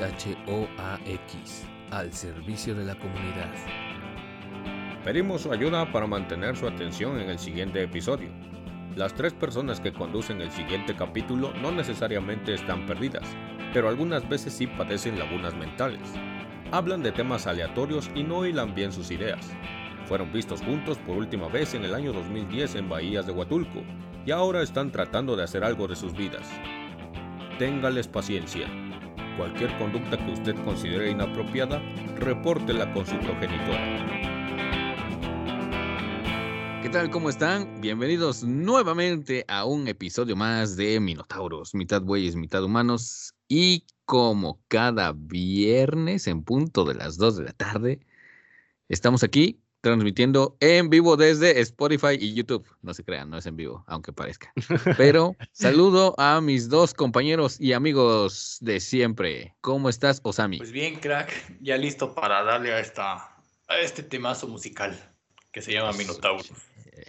XHOAX, al servicio de la comunidad. Pedimos su ayuda para mantener su atención en el siguiente episodio. Las tres personas que conducen el siguiente capítulo no necesariamente están perdidas, pero algunas veces sí padecen lagunas mentales. Hablan de temas aleatorios y no hilan bien sus ideas. Fueron vistos juntos por última vez en el año 2010 en Bahías de Huatulco y ahora están tratando de hacer algo de sus vidas. Téngales paciencia. Cualquier conducta que usted considere inapropiada, repórtela con su progenitora. ¿Qué tal? ¿Cómo están? Bienvenidos nuevamente a un episodio más de Minotauros, mitad bueyes, mitad humanos. Y como cada viernes en punto de las 2 de la tarde, estamos aquí transmitiendo en vivo desde Spotify y YouTube. No se crean, no es en vivo, aunque parezca. Pero saludo a mis dos compañeros y amigos de siempre. ¿Cómo estás, Osami? Pues bien, crack, ya listo para darle a, esta, a este temazo musical que se llama Minotauro.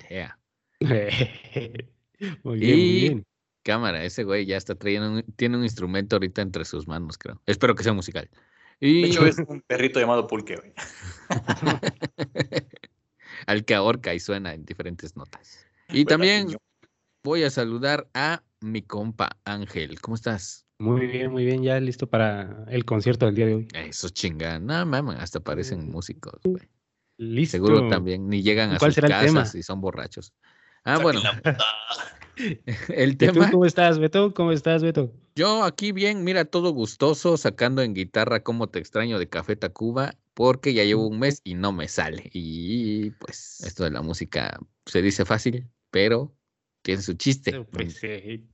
Yeah. muy bien, muy Y bien. cámara, ese güey ya está trayendo, un- tiene un instrumento ahorita entre sus manos, creo. Espero que sea musical. De Y hecho, es un perrito llamado Pulque, güey. al que ahorca y suena en diferentes notas. Y Buena también niño. voy a saludar a mi compa Ángel. ¿Cómo estás? Muy bien, muy bien. Ya listo para el concierto del día de hoy. Eso chinga. No mames, hasta parecen músicos, güey. Listo. Seguro también ni llegan a ¿Cuál sus casas y son borrachos. Ah, bueno, el ¿Y tú tema. cómo estás, Beto? ¿Cómo estás, Beto? Yo aquí bien, mira, todo gustoso, sacando en guitarra Cómo te extraño de Café Tacuba, porque ya llevo un mes y no me sale. Y pues esto de la música se dice fácil, pero tiene su chiste. Pues, sí.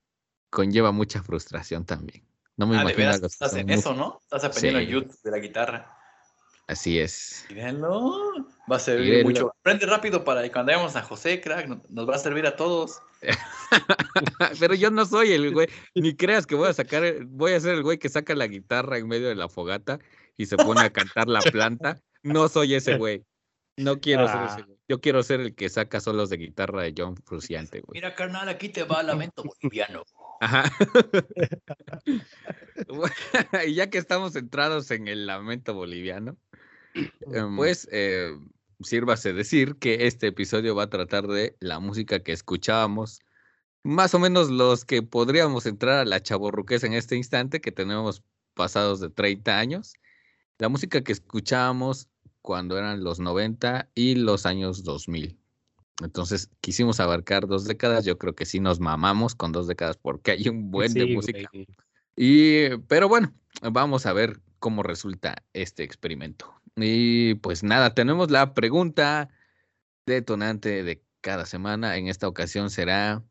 Conlleva mucha frustración también. No me Ah, imagino veras, estás en eso, ¿no? Estás aprendiendo Sí. en YouTube de la guitarra. Así es. Mírenlo. Va a servir Mírenlo. mucho. Aprende rápido para que cuando vayamos a José, crack, no- nos va a servir a todos. Pero yo no soy el güey, ni creas que voy a sacar, voy a ser el güey que saca la guitarra en medio de la fogata y se pone a cantar la planta. No soy ese güey. No quiero ser ese Ah. güey. Yo quiero ser el que saca solos de guitarra de John Fruciante, güey. Mira, carnal, aquí te va Lamento Boliviano. Ajá. Y ya que estamos centrados en el lamento boliviano, pues eh, sírvase decir que este episodio va a tratar de la música que escuchábamos, más o menos los que podríamos entrar a la chaborruqueza en este instante, que tenemos pasados de 30 años, la música que escuchábamos cuando eran los 90 y los años 2000. Entonces quisimos abarcar dos décadas, yo creo que sí nos mamamos con dos décadas porque hay un buen de música. güey. Y, pero bueno, vamos a ver cómo resulta este experimento. Y pues nada, tenemos la pregunta detonante de cada semana. En esta ocasión será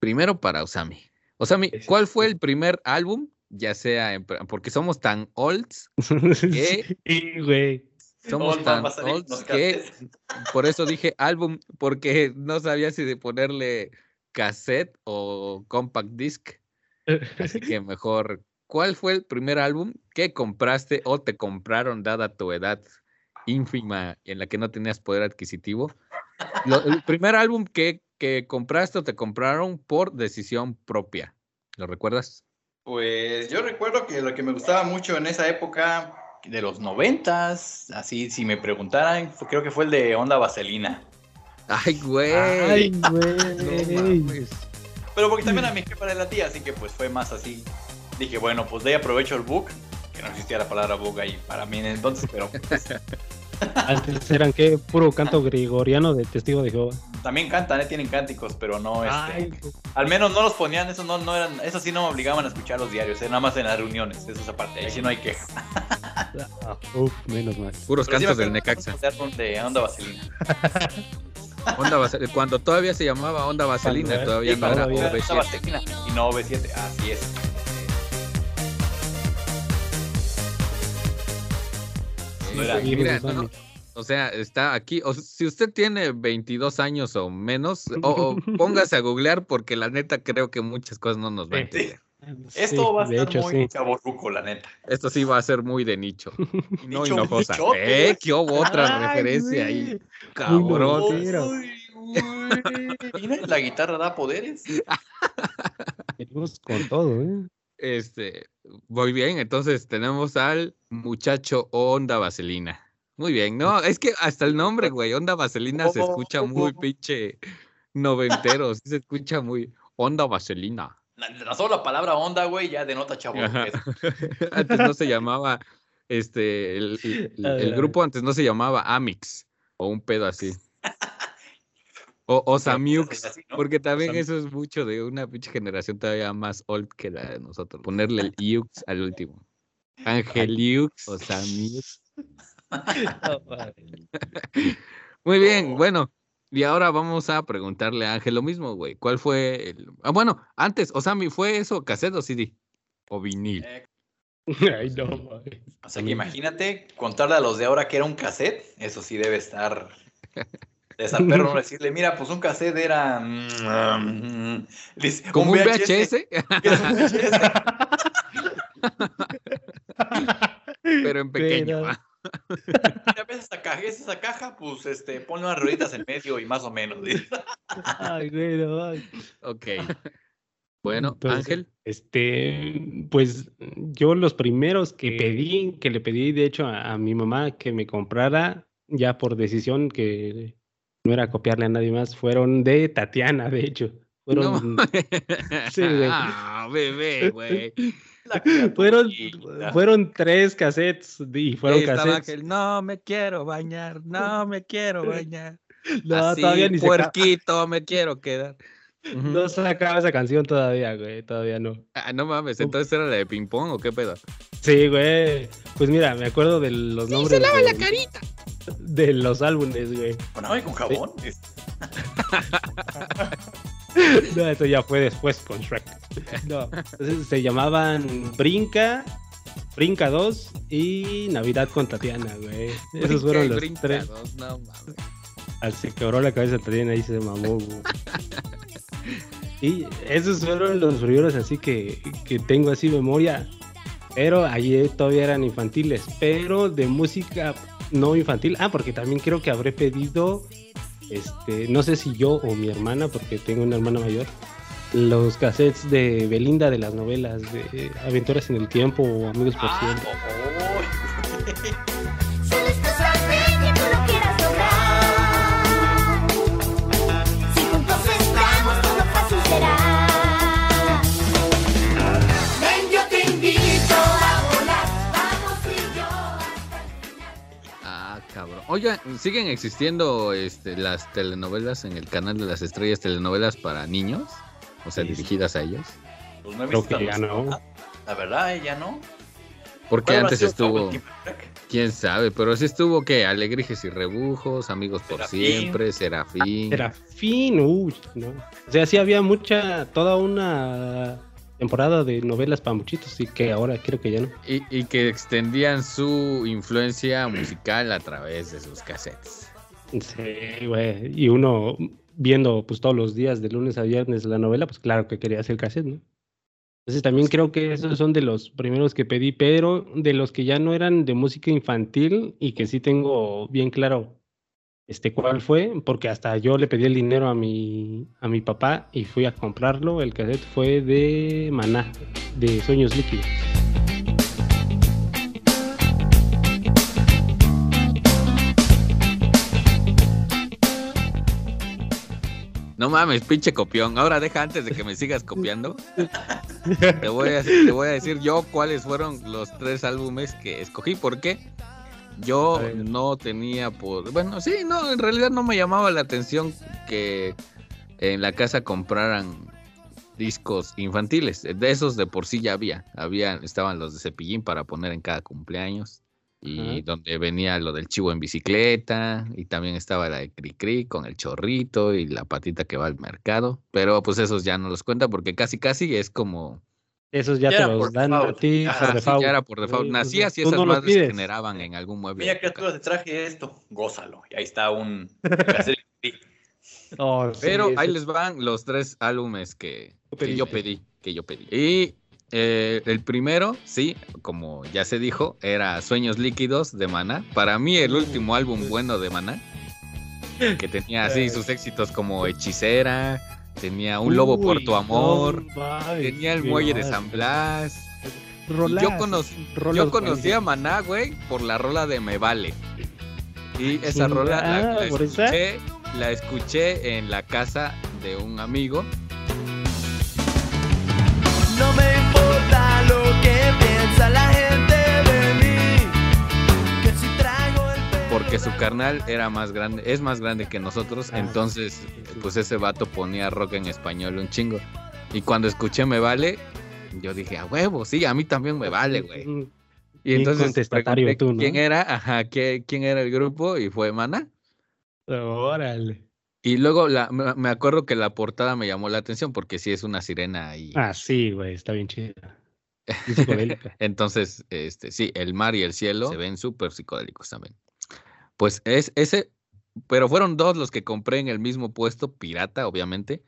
primero para Osami. Osami, ¿cuál fue el primer álbum? Ya sea, en- porque somos tan olds, ¿Qué? Sí, güey. somos Old tan olds que por eso dije álbum, porque no sabía si de ponerle cassette o compact disc. Así que mejor, ¿cuál fue el primer álbum que compraste o te compraron dada tu edad ínfima en la que no tenías poder adquisitivo? Lo- el primer álbum que, que compraste o te compraron por decisión propia. ¿Lo recuerdas? Pues yo recuerdo que lo que me gustaba mucho en esa época de los noventas, así si me preguntaran, fue- creo que fue el de Onda Vaselina. Ay, güey. Ay, güey. Pero porque también a mi jefa de la tía, así que pues fue más así. Dije, bueno, pues de ahí aprovecho el book, que no existía la palabra book ahí para mí en entonces, pero pues, Antes eran que puro canto gregoriano de testigo de Jehová. también cantan, ¿eh? tienen cánticos, pero no, este, Ay, al menos no los ponían, eso no, no eran, eso sí no me obligaban a escuchar los diarios, eh, nada más en las reuniones, eso es aparte, ahí sí no hay queja. uf, menos mal. Puros Pero sí cantos del acuerdo Necaxa. de Onda Vaselina. Onda Vasel- Cuando todavía se llamaba Onda Vaselina, todavía sí, no era todavía. Onda OV7. Vaselina y no OV7, así es. Mira, no. O sea, está aquí. O, si usted tiene 22 años o menos, o, o póngase a googlear porque la neta creo que muchas cosas no nos van a Sí. entender. Esto Sí, va a hecho, muy sí. chaborruco, la neta. Esto sí va a ser muy de nicho. Y no Nicho, hinojosa. nichote. ¿Eh? ¿Qué hubo otra Ay, referencia ahí? Cabrón. Mira, la guitarra da poderes. Venimos con todo, ¿eh? Este, muy bien, entonces tenemos al muchacho Onda Vaselina. Muy bien, no, es que hasta el nombre, güey, Onda Vaselina se escucha muy pinche noventero, sí se escucha muy Onda Vaselina. La, la sola palabra onda, güey, ya denota chavo. antes no se llamaba, este, el, el, el, grupo antes no se llamaba Amix o un pedo así. O, o Samiux, porque también eso es mucho de una pinche generación todavía más old que la de nosotros. Ponerle el Iux al último. Angeliux o Samiux. Muy bien, bueno. Y ahora vamos a preguntarle a Ángel lo mismo, güey. ¿Cuál fue el. Ah, bueno, antes, Osami, ¿fue eso cassette o CD? ¿O vinil? Eh, Ay, no, O sea que imagínate contarle a los de ahora que era un cassette. Eso sí debe estar de al perro decirle, mira, pues un cassette era. Mm, ¿Como un VHS? Pero en pequeño. Ya ves esa caja, esa caja, pues este, ponle unas rueditas en medio y más o menos. Ay, güey, no, Ok. Bueno, Ángel. Este, pues yo los primeros que pedí, que le pedí de hecho a, a mi mamá que me comprara, ya por decisión que no era copiarle a nadie más, fueron de Tatiana, de hecho. Fueron. sí, güey. Ah, bebé, güey. Fueron, fueron tres cassettes y fueron cassettes. no me quiero bañar, no me quiero bañar. No, Así, todavía ni puerquito, me quiero quedar. No sacaba esa canción todavía, güey, todavía no. Ah, no mames, entonces era la de ping pong o qué pedo. Sí, güey. Pues mira, me acuerdo de los nombres. Se lava la carita de los álbumes, güey. Bueno, con jabón. no, eso ya fue después con Shrek. No, se llamaban Brinca, Brinca 2 y Navidad con Tatiana, güey. Esos fueron los tres. no mames. Así quebró la cabeza Tatiana y se mamó, güey. Y esos fueron los primeros así que, que tengo así memoria. Pero allí todavía eran infantiles. Pero de música no infantil. Ah, porque también creo que habré pedido, este, no sé si yo o mi hermana, porque tengo una hermana mayor, los cassettes de Belinda de las novelas de Aventuras en el Tiempo o Amigos por ah, Siempre. Oye, ¿siguen existiendo este, las telenovelas en el canal de las estrellas, telenovelas para niños? O sea, dirigidas a ellos. Pues no he visto que ya no. La verdad, ya no. Porque antes estuvo. Quién sabe, pero sí estuvo que Alegrijes y Rebujos, Amigos por Siempre, Serafín. Serafín, uy, no. O sea, sí había mucha, toda una temporada de novelas para muchitos y que ahora creo que ya no. Y, que extendían su influencia musical a través de sus cassettes. Sí, güey. Y uno viendo pues todos los días de lunes a viernes la novela, pues claro que quería hacer cassette, ¿no? Entonces también creo que esos son de los primeros que pedí, pero de los que ya no eran de música infantil y que sí tengo bien claro este, cuál fue, porque hasta yo le pedí el dinero a mi, a mi papá y fui a comprarlo. El cassette fue de Maná, de Sueños Líquidos. No mames, pinche copión. Ahora deja antes de que me sigas copiando. te, voy a, te voy a decir yo cuáles fueron los tres álbumes que escogí. ¿Por qué? Yo no tenía por... Bueno, sí, no, en realidad no me llamaba la atención que en la casa compraran discos infantiles. De esos de por sí ya había. había estaban los de cepillín para poner en cada cumpleaños. Y donde venía lo del chivo en bicicleta. Y también estaba la de Cri con el chorrito y la patita que va al mercado. Pero pues esos ya no los cuenta porque casi casi es como esos ya, te los dan a ti por default. ya era por default. Nacías y esas no madres se generaban en algún mueble. Mira, criaturas, te traje esto, gózalo. Y ahí está un... oh, Pero ahí les van los tres álbumes que, que, yo pedí, que yo pedí. Y eh, el primero, sí, como ya se dijo, era Sueños Líquidos de Maná. Para mí el último álbum bueno de Maná, que tenía así sus éxitos como Hechicera, tenía Un Lobo por tu Amor, tenía El Muelle de San Blas. yo, conocí, yo conocí a Maná, güey, por la rola de Me Vale. Y esa rola la, escuché, la escuché en la casa de un amigo. No me importa lo que piensa la gente Porque su carnal era más grande, es más grande que nosotros, ah, entonces pues ese vato ponía rock en español un chingo. Y cuando escuché Me Vale, yo dije, a huevo, sí, a mí también me vale, güey. Y entonces quién era, ajá, quién era el grupo y fue Mana. Órale. Y luego la, me acuerdo que la portada me llamó la atención porque sí es una sirena y. Ah, sí, güey, está bien chida. Entonces, este, sí, el mar y el cielo se ven súper psicodélicos también. Pues es ese, pero fueron dos los que compré en el mismo puesto, pirata, obviamente.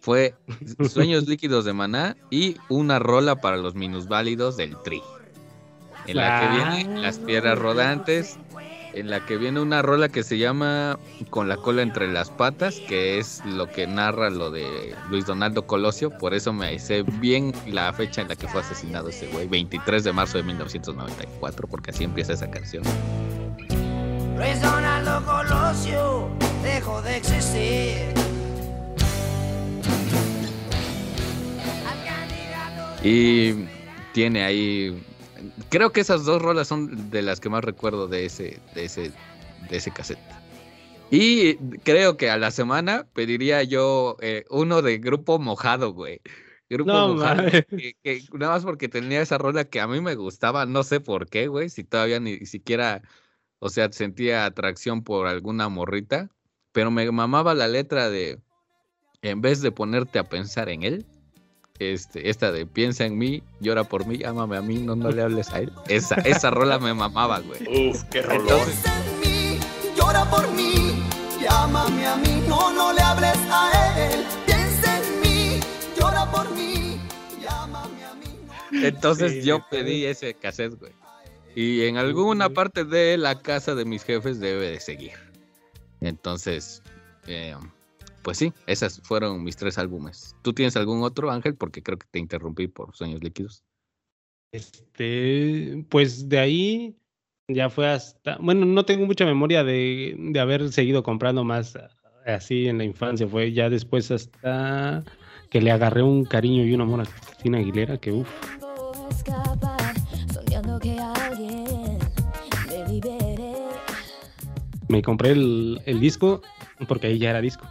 Fue Sueños Líquidos de Maná y una rola para los minusválidos del Tri en la que vienen las piedras rodantes, en la que viene una rola que se llama Con la cola entre las patas, que es lo que narra lo de Luis Donaldo Colosio, por eso me sé bien la fecha en la que fue asesinado ese güey, 23 de marzo de 1994, porque así empieza esa canción. Luis Donaldo Colosio dejó de existir. Y tiene ahí creo que esas dos rolas son de las que más recuerdo de ese, de ese, de ese cassette. Y creo que a la semana pediría yo eh, uno de grupo mojado, güey. Grupo mojado. nada más porque tenía esa rola que a mí me gustaba, no sé por qué, güey. Si todavía ni siquiera, o sea, sentía atracción por alguna morrita. Pero me mamaba la letra de, en vez de ponerte a pensar en él, este, esta de piensa en mí, llora por mí, ámame a mí, no, no le hables a él. Esa, esa rola me mamaba, güey. Uf, qué rolón. Piensa en mí, llora por mí, llámame a mí, no, no le hables a él. Piensa en mí, llora por mí, llámame a mí. Entonces yo pedí ese cassette, güey. Y en alguna parte de la casa de mis jefes debe de seguir. Entonces, eh, pues sí, esas fueron mis tres álbumes. ¿Tú tienes algún otro, Ángel? Porque creo que te interrumpí por Sueños Líquidos. Este, pues de ahí ya fue hasta, bueno, no tengo mucha memoria de, de haber seguido comprando más así en la infancia, fue ya después hasta que le agarré un cariño y un amor a Cristina Aguilera, que uff. Me compré el, el disco porque ahí ya era disco.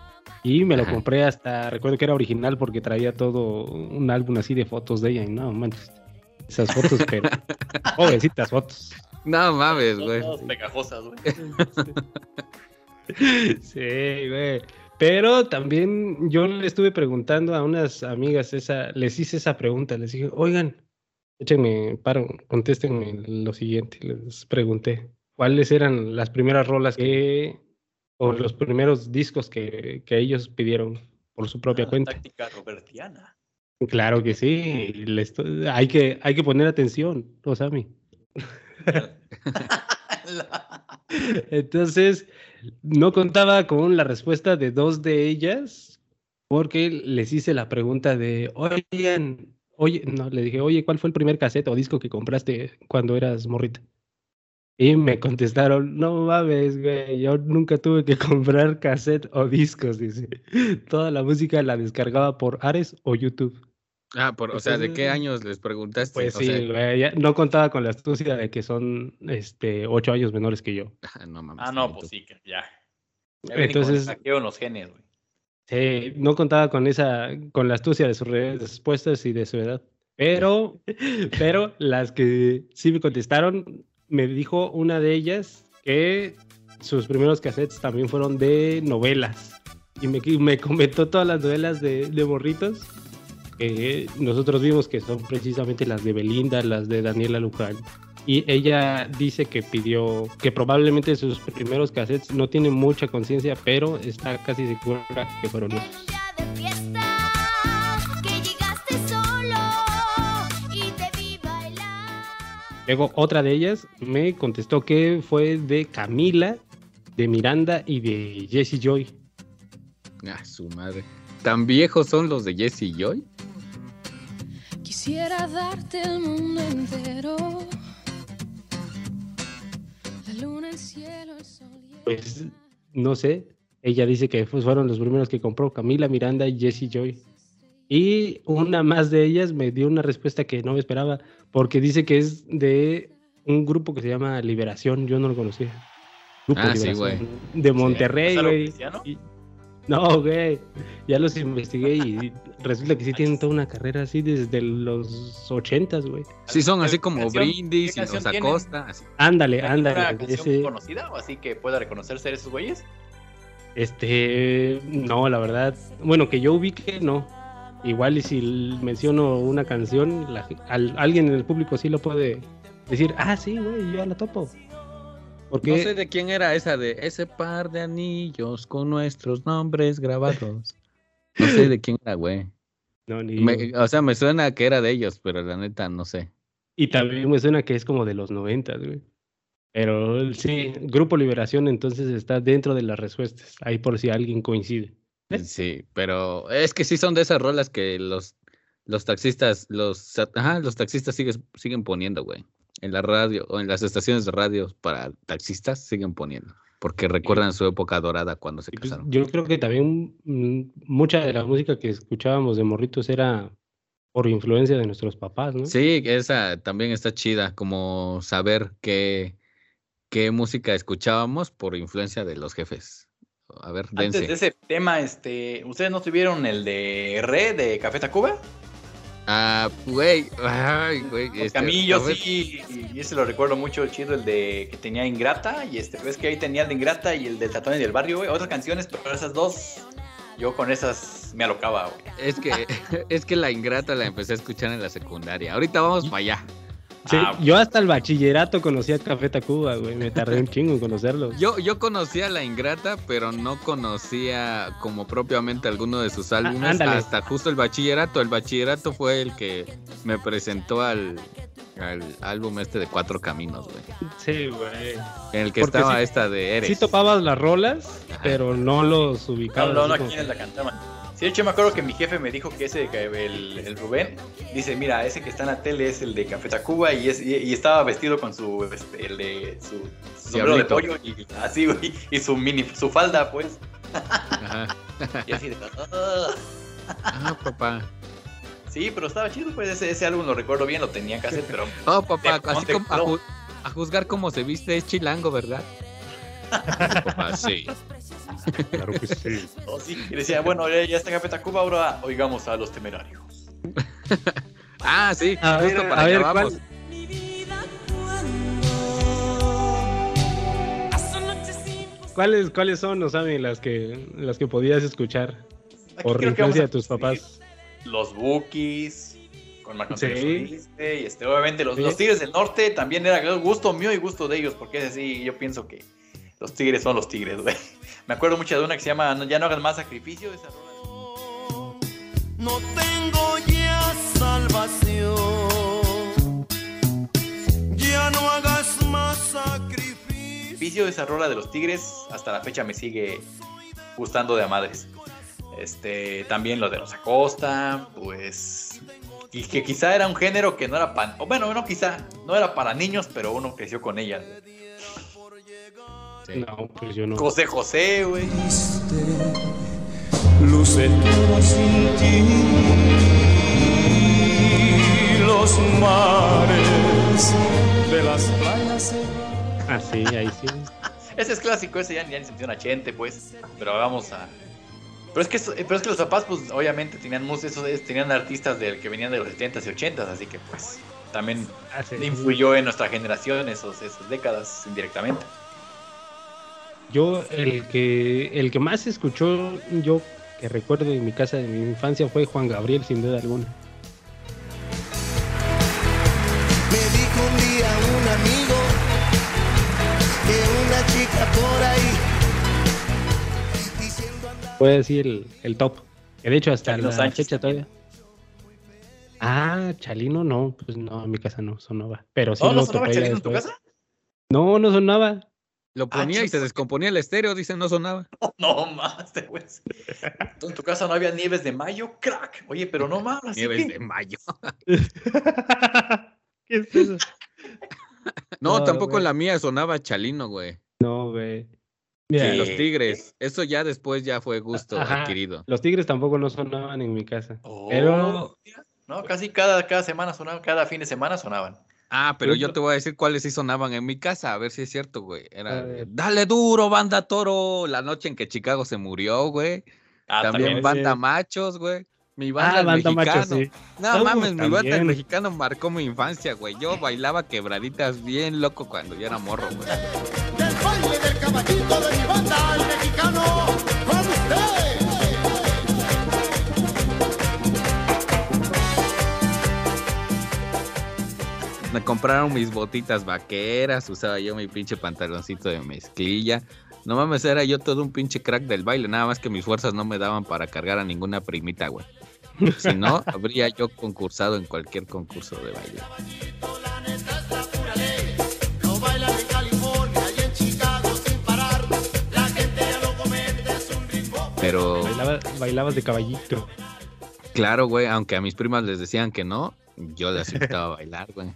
Y me lo compré hasta, recuerdo que era original porque traía todo un álbum así de fotos de ella. Y no, manches, esas fotos, pero pobrecitas fotos. No mames, güey. pegajosas, güey. sí, güey. Pero también yo le estuve preguntando a unas amigas esa, les hice esa pregunta, les dije, oigan, échenme, paro, contéstenme lo siguiente, les pregunté, ¿cuáles eran las primeras rolas que o los primeros discos que, que ellos pidieron por su propia ah, cuenta. Táctica robertiana. Claro que sí, hay, que, hay que poner atención, Osami. Entonces, no contaba con la respuesta de dos de ellas, porque les hice la pregunta de, oigan, oye, no, le dije, oye, ¿cuál fue el primer cassette o disco que compraste cuando eras morrita? Y me contestaron, no mames, güey, yo nunca tuve que comprar cassette o discos, dice. Toda la música la descargaba por Ares o YouTube. Ah, por, o sea, ¿de qué años les preguntaste? Pues sí, güey, no contaba con la astucia de que son este, ocho años menores que yo. Ah, no mames. Ah, no, pues sí, ya. Entonces. Con los genes, güey. Sí, no contaba con esa, con la astucia de sus respuestas y de su edad. Pero, pero las que sí me contestaron me dijo una de ellas que sus primeros cassettes también fueron de novelas. Y me, me comentó todas las novelas de, de morritos que nosotros vimos que son precisamente las de Belinda, las de Daniela Luján. Y ella dice que pidió, que probablemente sus primeros cassettes no tienen mucha conciencia, pero está casi segura que fueron esos. Luego otra de ellas me contestó que fue de Camila, de Miranda y de Jessie Joy. Ah, su madre. ¿Tan viejos son los de Jesse Joy? Quisiera darte el mundo entero. La luna, el cielo, el sol. Pues no sé. Ella dice que fueron los primeros que compró Camila Miranda y Jesse Joy. Y una más de ellas me dio una respuesta que no me esperaba, porque dice que es de un grupo que se llama Liberación. Yo no lo conocía. ah, sí, güey. De Monterrey, güey. No, güey. Ya los investigué y resulta que sí tienen toda una carrera así desde los ochentas, güey. Sí, son así como Brindis y los Acosta. Ándale, ándale. ¿Una ese... conocida o así que pueda reconocerse esos güeyes? Este, no, la verdad. Bueno, que yo ubique, no. Igual y si menciono una canción, alguien en el público sí lo puede decir, ah, sí, güey, yo ya la topo. No sé de quién era esa de ese par de anillos con nuestros nombres grabados. No sé de quién era, güey. No, ni o sea, me suena que era de ellos, pero la neta no sé. Y también me suena que es como de los noventas, güey. Pero sí, Grupo Liberación entonces está dentro de las respuestas. Ahí por si alguien coincide. Sí, pero es que sí son de esas rolas que los, los taxistas, los, ajá, los taxistas siguen, siguen poniendo, güey en la radio o en las estaciones de radio para taxistas siguen poniendo, porque recuerdan su época dorada cuando se pues, casaron. Yo creo que también mm, mucha de la música que escuchábamos de morritos era por influencia de nuestros papás, ¿no? Sí, esa también está chida, como saber qué, qué música escuchábamos por influencia de los jefes. A ver, dense. Antes de ese tema, este, ¿ustedes no tuvieron el de Re de Café Tacuba? Ah, güey. Ay, güey. Este, a mí yo sí, y ese lo recuerdo mucho chido, el de que tenía Ingrata, y este, ves que ahí tenía el de Ingrata y el del Tatón y del Barrio, güey. Otras canciones, pero esas dos, yo con esas me alocaba, güey. Es que, es que la Ingrata la empecé a escuchar en la secundaria. Ahorita vamos para allá. Sí, ah, yo hasta el bachillerato conocía Café Tacuba, güey. Me tardé un chingo en conocerlo. Yo, yo conocía La Ingrata, pero no conocía como propiamente alguno de sus ah, álbumes hasta justo el bachillerato. El bachillerato fue el que me presentó al, al álbum este de Cuatro Caminos, güey. Sí, güey. En el que estaba esta de Eres. Sí topabas las rolas, pero no los ubicabas. No, no, no, ¿quiénes la cantaban? Sí, de hecho me acuerdo que mi jefe me dijo que ese, el, el Rubén, dice, mira, ese que está en la tele es el de Café Tacuba y, es, y, estaba vestido con su, este, el de, su, sombrero de pollo y así, güey, y su mini, su falda, pues. Ajá. y así de... ah, papá. Sí, pero estaba chido, pues ese, ese álbum lo recuerdo bien, lo tenía que hacer, pero... Oh, papá, así como a, juzgar cómo se viste es chilango, ¿verdad? papá, sí. Claro que sí. Oh, sí. Y decía, bueno, ya, está Café Tacuba, ahora oigamos a los temerarios. ah, sí. A ver, para a ver, ¿cuál? ¿Cuáles, ¿Cuáles son, no saben, las que, las que podías escuchar por influencia de tus papás? Los Bookies, con Marco sí. y este, obviamente los, los, Tigres del Norte también era gusto mío y gusto de ellos, porque es así, yo pienso que los tigres son los tigres, güey. Me acuerdo mucho de una que se llama Ya no hagas más sacrificio. Esa No tengo ya salvación. Ya no hagas más sacrificio. Esa rola de los tigres hasta la fecha me sigue gustando de a madres. Este, también lo de los Acosta, pues. Y que quizá era un género que no era para. Bueno, no, quizá no era para niños, pero uno creció con No, pues yo no. José José, güey. Luce todo sin ti. Los mares de las playas. Ah, sí, ahí sí. ese es clásico, ese ya, ya ni se menciona Chente, pues. Pero vamos a. Pero es que, pero es que los papás, pues, obviamente tenían esos, tenían artistas del que venían de los 70s y 80s, así que, pues, también ah, influyó en nuestra generación esos, esas décadas indirectamente. Yo, el que, el que más escuchó, yo que recuerdo en mi casa de mi infancia fue Juan Gabriel, sin duda alguna. Me dijo un día un amigo que una chica por ahí. Puede decir el, el top. Que de hecho hasta la fecha todavía. Ah, Chalino no, pues no, en mi casa no sonaba. Pero sí ¿No, no sonaba Chalino en tu casa? No, no sonaba. Lo ponía y se descomponía el estéreo, dicen, no sonaba. No, más, güey. En tu casa no había nieves de mayo, crack. Oye, pero no mames. Nieves de mayo. ¿Qué es eso? No, No, tampoco güey. la mía sonaba chalino, güey. No, güey. Sí, los tigres. Eso ya después ya fue gusto Ajá. adquirido. los tigres tampoco no sonaban en mi casa. Oh, Pero mira. No, casi cada, cada semana sonaban, cada fin de semana sonaban. Ah, pero Yo- te voy a decir cuáles sí sonaban en mi casa, a ver si es cierto, güey. Era, dale duro, banda toro, la noche en que Chicago se murió, güey. Ah, también también. banda machos, güey. Mi banda, ah, el banda mexicano. macho, sí. No No, mames, mi banda el mexicano marcó mi infancia, güey. Yo bailaba quebraditas bien loco cuando yo era morro, güey. Del baile del caballito de mi banda, el mexicano, con usted. Me compraron mis botitas vaqueras, usaba yo mi pinche pantaloncito de mezclilla. No mames, era yo todo un pinche crack del baile, nada más que mis fuerzas no me daban para cargar a ninguna primita, güey. Si no, habría yo concursado en cualquier concurso de baile. Pero Bailaba- bailabas de caballito. claro, güey, aunque a mis primas les decían que no, yo les invitaba a bailar, güey.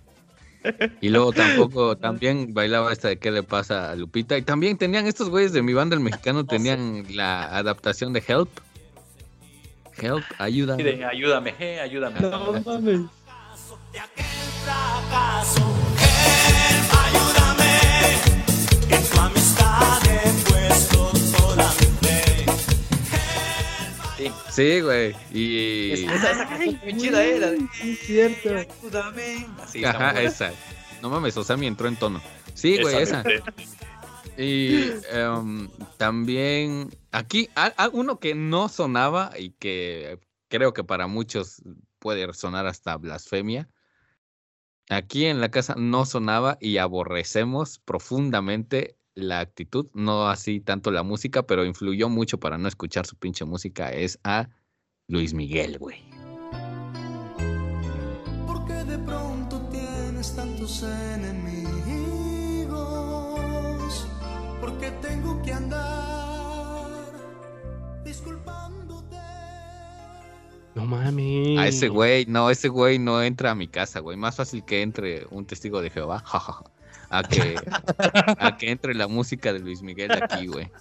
Y luego tampoco, también bailaba esta de qué le pasa a Lupita. Y también tenían estos güeyes de mi banda el mexicano, tenían la adaptación de Help. Help. Y de, ayúdame, eh, ayúdame. No mames. Sí. Sí, güey. Y. Es- esa, esa canción chida, Es cierto. Ayúdame. Así Ajá, esa. No mames, Osami entró en tono. Sí, güey, esa. Y em, también aquí, a- a- uno que no sonaba y que creo que para muchos puede sonar hasta blasfemia. Aquí en la casa no sonaba y aborrecemos profundamente la actitud, no así tanto la música, pero influyó mucho para no escuchar su pinche música, es a Luis Miguel, güey. ¿Por qué de pronto tienes tantos enemigos? ¿Por qué tengo que andar disculpándote? No mames. A ese güey, no, ese güey no entra a mi casa, güey. Más fácil que entre un testigo de Jehová, jajaja, a que, a que entre la música de Luis Miguel aquí, güey.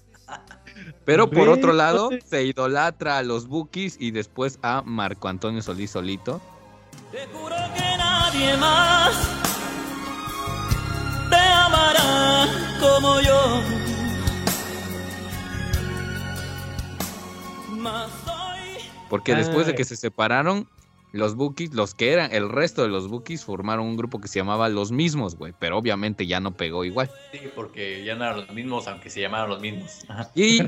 Pero por otro lado, se idolatra a los Bookies y después a Marco Antonio Solís solito. Te juro que nadie más te amará como yo. Porque después de que se separaron, los Bookies, los que eran, el resto de los Bookies formaron un grupo que se llamaba Los Mismos, güey. Pero obviamente ya no pegó igual. Sí, porque ya no eran los mismos, aunque se llamaban los mismos. Y,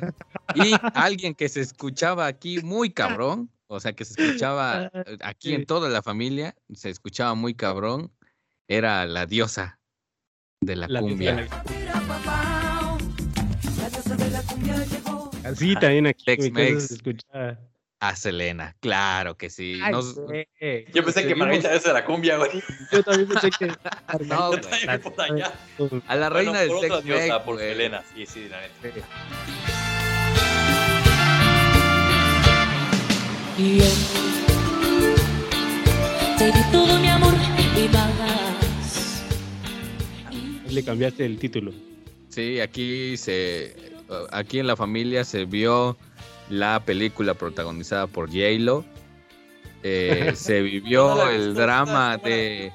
y alguien que se escuchaba aquí muy cabrón, o sea, que se escuchaba eh, aquí en toda la familia, se escuchaba muy cabrón, era la diosa de la, La cumbia. Así también aquí Tex-Mex. A Selena, claro que sí. Ay, Nos- güey. Yo pensé que Margarita eso era cumbia, güey. Yo también pensé que. No, Yo también por allá. a la Bueno, reina del por diosa, por güey. Selena. Sí, sí, la neta. y yo te di todo mi amor y más. Le cambiaste el título. Sí, aquí se, aquí en la familia se vio la película protagonizada por J-Lo. Eh, se vivió el drama de,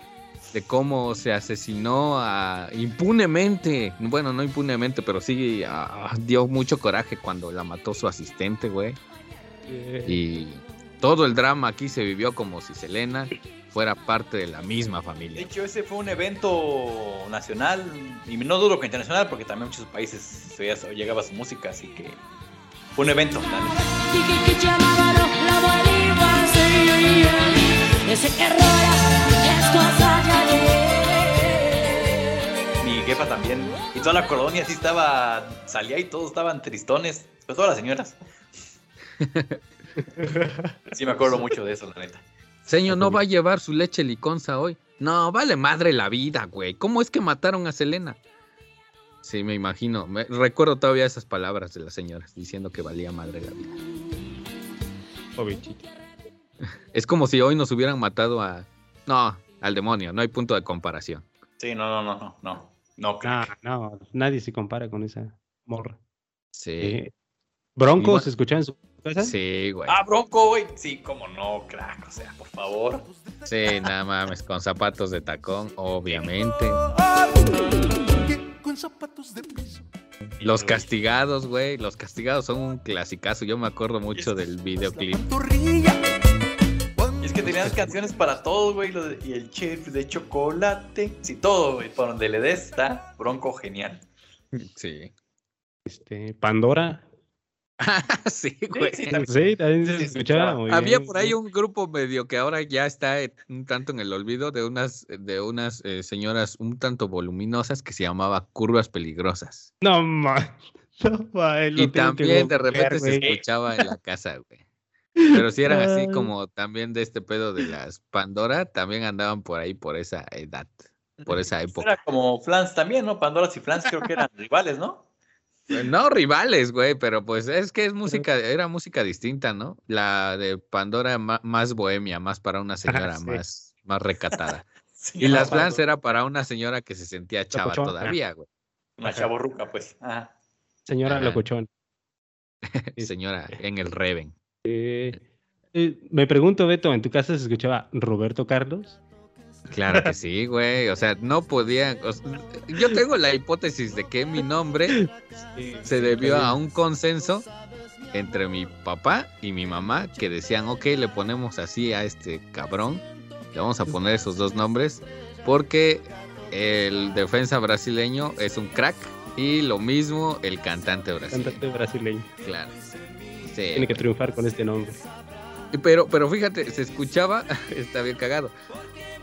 de cómo se asesinó a, impunemente, bueno, no impunemente, pero sí ah, dio mucho coraje cuando la mató su asistente, güey. Eh, Y todo el drama aquí se vivió como si Selena fuera parte de la misma De familia. hecho, ese fue un evento nacional y no duro que internacional, porque también muchos países se veía- llegaba su música, así que un evento. Mi jefa también. Y toda la colonia sí estaba, salía y todos estaban tristones, pues todas las señoras. Sí, me acuerdo mucho de eso, la neta. Señor, ¿no va a llevar su leche liconza hoy? No, vale madre la vida, güey. ¿Cómo es que mataron a Selena? Sí, me imagino. Me- recuerdo todavía esas palabras de las señoras diciendo que valía madre la vida. Pobrecito. Es como si hoy nos hubieran matado a. No, al demonio. No hay punto de comparación. Sí, no, no, no, no, no. No, No, crack. no, nadie se compara con esa morra. Sí. Eh, ¿Broncos se escuchaba en su casa? Sí, güey. Ah, Bronco, güey. Sí, cómo no, crack. O sea, por favor. Sí, nada mames. Con zapatos de tacón, obviamente. Con zapatos de piso. Los castigados, güey. Los castigados son un clasicazo. Yo me acuerdo mucho del videoclip. Y es que tenían canciones para todos, güey. Y el chef de chocolate. Sí, todo, güey. Por donde le des está Bronco genial. Sí. Este, Pandora. sí, güey. sí, también. Sí, también se escuchaba muy Había bien, por ahí sí. un grupo medio que ahora ya está un tanto en el olvido de unas, de unas eh, señoras un tanto voluminosas que se llamaba Curvas Peligrosas. No, ma. No, ma, lo Y también de repente se güey. escuchaba en la casa, güey. Pero si eran así como también de este pedo de las Pandora, también andaban por ahí por esa edad, por esa época. Era como Flans también, ¿no? Pandoras y Flans creo que eran rivales, ¿no? No rivales, güey, pero pues es que es música, era música distinta, ¿no? La de Pandora más bohemia, más para una señora sí. más, más recatada. Sí, Y no, las Flans era para una señora que se sentía chava todavía, güey. Una chaborruca, pues. Ajá. Señora Ajá. Locochón. Señora en el Reven. Eh, eh, me pregunto, Beto, ¿en tu casa se escuchaba Roberto Carlos? Claro que sí, güey. O sea, no o sea, yo tengo la hipótesis de que mi nombre se debió a un consenso entre mi papá y mi mamá que decían, ok, le ponemos así a este cabrón, le vamos a poner esos dos nombres, porque el defensa brasileño es un crack y lo mismo el cantante brasileño. Cantante brasileño. Claro. Sí, Tiene que triunfar con este nombre. Pero, pero fíjate, se escuchaba, está bien cagado,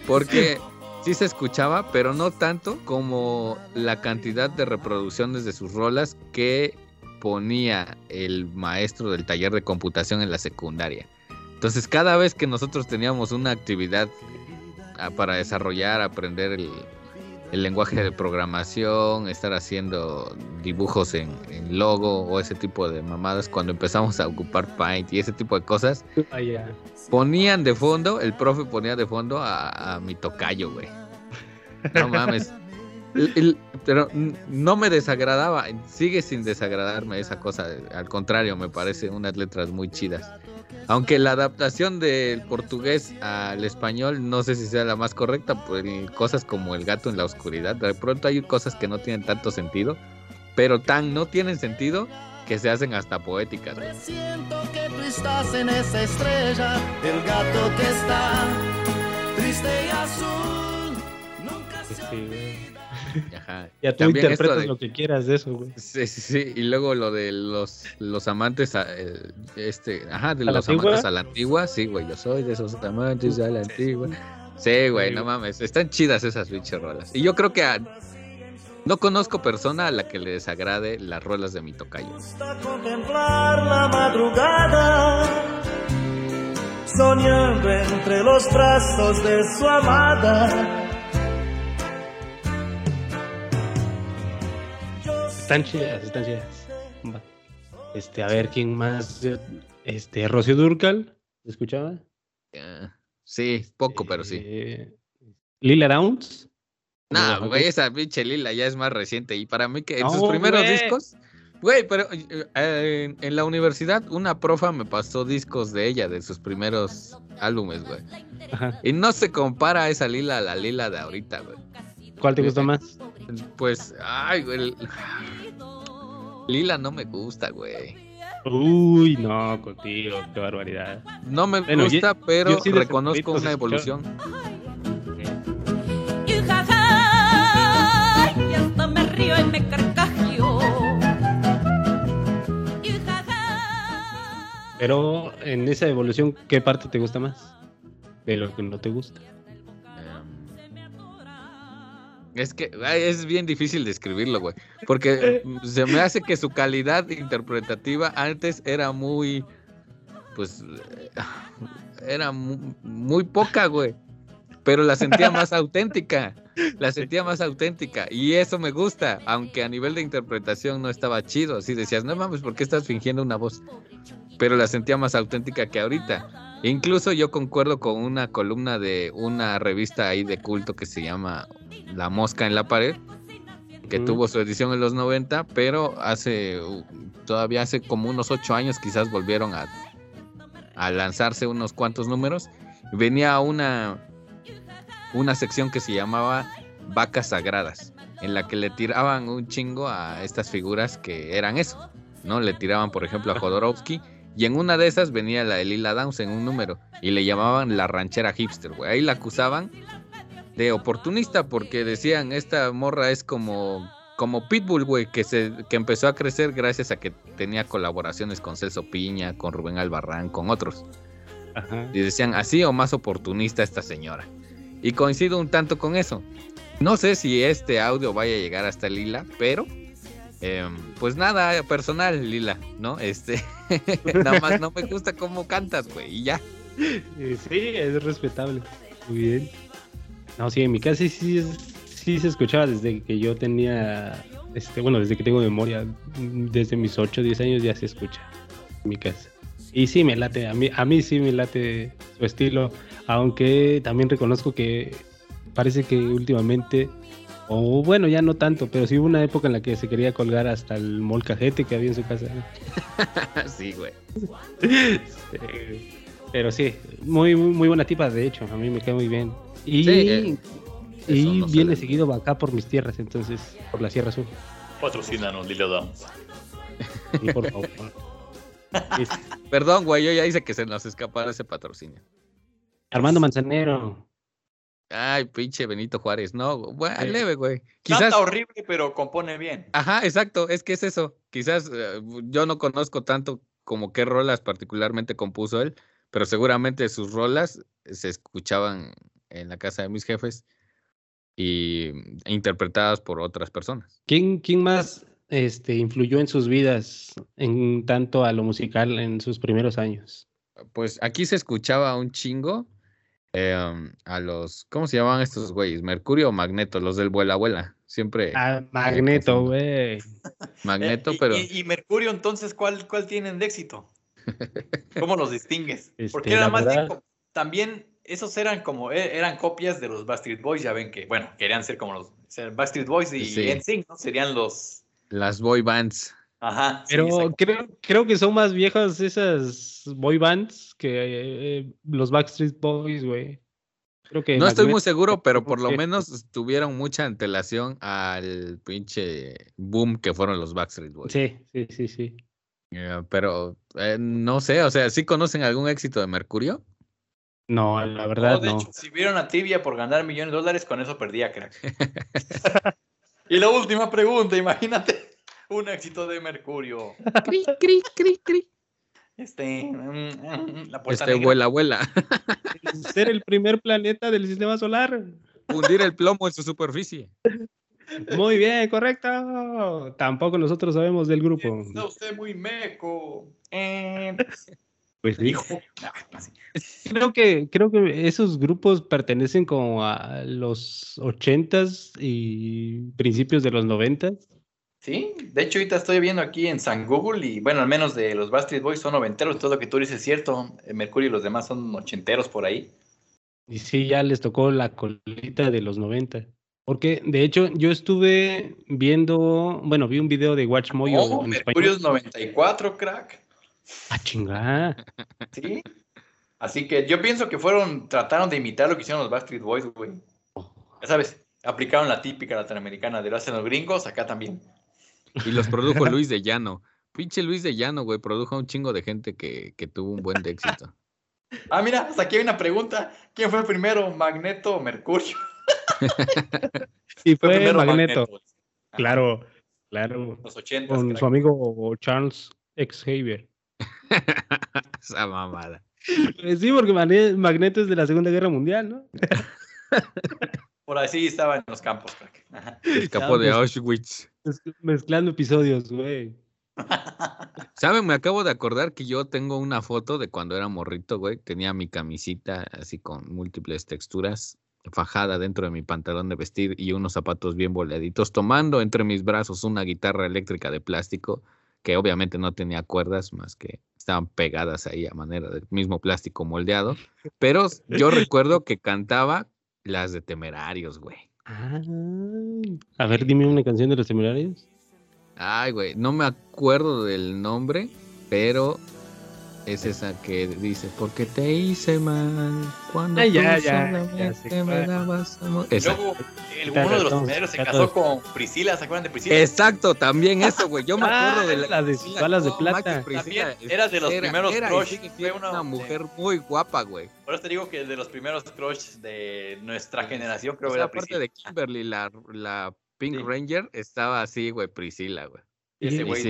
porque sí se escuchaba, pero no tanto como la cantidad de reproducciones de sus rolas que ponía el maestro del taller de computación en la secundaria. Entonces, cada vez que nosotros teníamos una actividad ah, para desarrollar, aprender el, el lenguaje de programación, estar haciendo dibujos en, en logo o ese tipo de mamadas, cuando empezamos a ocupar Paint y ese tipo de cosas, Ah, ponían de fondo, el profe ponía de fondo a, a mi tocayo, güey. No mames. El- el- pero no me desagradaba, sigue sin desagradarme esa cosa. Al contrario, me parece unas letras muy chidas. Aunque la adaptación del portugués al español no sé si sea la más correcta, pues cosas como el gato en la oscuridad, de pronto hay cosas que no tienen tanto sentido, pero tan no tienen sentido que se hacen hasta poéticas. Siento que tú estás en esa estrella, el gato que está triste y azul. Nunca se. Ajá. Ya tú También interpretas de- lo que quieras de eso, güey. Sí, sí, sí. Y luego lo de los, los amantes, a- eh, este, ajá, de ¿A la los antigua? amantes a la antigua, sí, güey, yo soy de esos amantes a la antigua. Sí, güey, no mames, están chidas esas pinches rolas. Y yo creo que a- no conozco persona a la que le desagrade las rolas de mi tocayo. gusta contemplar la madrugada, soñando entre los brazos de su amada. Están chidas, están chidas. Este, a ver, ¿quién más? Este, Rocío Durcal, ¿se escuchaba? Sí, poco, pero sí. Eh, Lila Downs. Nah, No, güey, esa pinche Lila ya es más reciente. Y para mí que en sus primeros discos, güey, pero eh, en, la universidad una profa me pasó discos de ella, de sus primeros álbumes, güey. Y no se compara esa Lila a la Lila de ahorita, güey. ¿Cuál te gusta más? Pues, ay, güey. el- Lila no me gusta, güey. Uy, no, contigo, qué barbaridad. No me Bueno, gusta, yo- pero yo sí reconozco una evolución. Y jaja, y hasta me río y me carcajeo. Y jaja. Pero en esa evolución, ¿qué parte te gusta más? De lo que no te gusta. Es que es bien difícil describirlo, güey. Porque se me hace que su calidad interpretativa antes era muy. Pues. eh, Era mu- muy, poca, güey. Pero la sentía más auténtica. La sentía más auténtica y eso me gusta, aunque a nivel de interpretación no estaba chido. Así decías, no mames, ¿por qué estás fingiendo una voz? Pero la sentía más auténtica que ahorita. Incluso yo concuerdo con una columna de una revista ahí de culto que se llama La Mosca en la Pared, que Mm. tuvo su edición en los 90, pero hace, todavía hace como unos ocho años quizás volvieron a, a lanzarse unos cuantos números. Venía una, una sección que se llamaba Vacas Sagradas, en la que le tiraban un chingo a estas figuras que eran eso, ¿no? Le tiraban, por ejemplo, a Jodorowsky, y en una de esas venía la de Lila Downs en un número, y le llamaban la ranchera hipster, güey. Ahí la acusaban de oportunista porque decían, esta morra es como, como Pitbull, güey, que, se, que empezó a crecer gracias a que tenía colaboraciones con Celso Piña, con Rubén Albarrán, con otros. Ajá. Y decían, así o más oportunista esta señora. Y coincido un tanto con eso. No sé si este audio vaya a llegar hasta Lila, pero em, pues nada personal, Lila, ¿no? Este, nada más no me gusta cómo cantas, güey, y ya. Eh, Sí, es respetable. Muy bien. No, sí, en mi casa sí, sí, se escuchaba desde que yo tenía, este, bueno, desde que tengo memoria, desde mis 8 o 10 años ya se escucha en mi casa. Y sí me late, a mí, a mí sí me late su estilo, aunque también reconozco que parece que últimamente, o bueno, ya no tanto, pero sí hubo una época en la que se quería colgar hasta el molcajete que había en su casa. sí, güey. Pero sí, muy, muy, muy buena tipa, de hecho, a mí me cae muy bien. Y, Sí, eh, y no viene seguido acá por mis tierras, entonces, por la Sierra Sur. Patrocínanos, Lilo Downs. Y por favor. Perdón, güey, yo ya hice que se nos escapara ese patrocinio. Armando Manzanero. Ay, pinche Benito Juárez, no, güey, Sí. leve, güey. Quizás, Canta horrible, pero compone bien. ajá, exacto, es que es eso. Quizás eh, yo no conozco tanto como qué rolas particularmente compuso él, pero seguramente sus rolas se escuchaban en la casa de mis jefes y e interpretadas por otras personas. ¿Quién, quién más este, influyó en sus vidas en tanto a lo musical en sus primeros años? Pues aquí se escuchaba un chingo em, a los, ¿cómo se llamaban estos güeyes? Mercurio o Magneto, los del vuela abuela. Siempre Ah, Magneto, güey. Magneto, Eh, pero y, y Mercurio, entonces, ¿cuál, cuál tienen de éxito? ¿Cómo los distingues? Porque Este, era la más verdad- también esos eran como, eh, eran copias de los Backstreet Boys, ya ven que, bueno, querían ser como los o sea, Backstreet Boys y Sí. NSYNC, ¿no? Serían los, las boy bands. ajá. sí, Pero exacto. creo, creo que son más viejas esas boy bands que eh, los Backstreet Boys, güey. Creo que No estoy muy seguro, pero por lo Sí. menos tuvieron mucha antelación al pinche boom que fueron los Backstreet Boys. Sí, sí, sí, sí. Eh, pero eh, no sé, o sea, ¿sí conocen algún éxito de Mercurio? No, la No, verdad de no. hecho, si vieron a Tibia por ganar millones de dólares, con eso perdía, crack. y la última pregunta, imagínate un éxito de Mercurio. Cri, cri, cri, cri. Este, mm, mm, la puerta Este, negra. vuela, vuela. Ser el primer planeta del sistema solar. Hundir el plomo en su superficie. Muy bien, correcto. Tampoco nosotros sabemos del grupo. Está usted muy meco. Eh, Pues así. Creo que, creo que esos grupos pertenecen como a los ochentas y principios de los noventas. Sí, de hecho ahorita estoy viendo aquí en San Google y bueno, al menos de los Backstreet Boys son noventeros, todo lo que tú dices es cierto. Eh, Mercurio y los demás son ochenteros por ahí. Y sí, ya les tocó la colita de los 90. Porque, de hecho, yo estuve viendo, bueno, vi un video de Watch Moyo Oh, en Mercurio es español. 94, crack. Ah, chingada. Sí. Así que yo pienso que fueron, trataron de imitar lo que hicieron los Backstreet Boys, güey. Ya sabes, aplicaron la típica latinoamericana de lo hacen los gringos, acá también. Y los produjo Luis de Llano. Pinche Luis de Llano, güey, produjo a un chingo de gente que, que tuvo un buen de éxito. Ah, mira, hasta aquí hay una pregunta. ¿Quién fue primero, Magneto o Mercurio? Y fue primero Magneto. Ajá, Claro, claro. Los 80. Con su amigo Charles X. Xavier. Esa mamada. Eh, Sí, porque Magne- Magneto es de la Segunda Guerra Mundial, ¿no? Por así estaba en los campos, crack. Escapó de Auschwitz. Mez- Mezclando episodios, güey. ¿Saben? Me acabo de acordar que yo tengo una foto de cuando era morrito, güey. Tenía mi camisita así con múltiples texturas fajada dentro de mi pantalón de vestir y unos zapatos bien boleaditos, tomando entre mis brazos una guitarra eléctrica de plástico que obviamente no tenía cuerdas más que estaban pegadas ahí a manera del mismo plástico moldeado, pero yo recuerdo que cantaba las de Temerarios, güey. Ah, a ver, dime una canción de los temerarios. Ay, güey, no me acuerdo del nombre, pero es esa que dice, porque te hice mal cuando ya, tú ya, solamente ya sé me cuál. dabas amor". Esa. Luego, el, uno de los primeros se casó todos. con Priscila, ¿se acuerdan de Priscila? Exacto, también eso, güey. Yo me Ah, acuerdo de la de sus Priscila, balas de plata. Priscila También era de los primeros era crush, fue una- una mujer muy guapa, güey. Por eso te digo que de los primeros crush de nuestra generación, creo O que sea, era aparte Priscila. de Kimberly, la, la Pink Sí. Ranger estaba así, güey, Priscila, güey. Ese Y- güey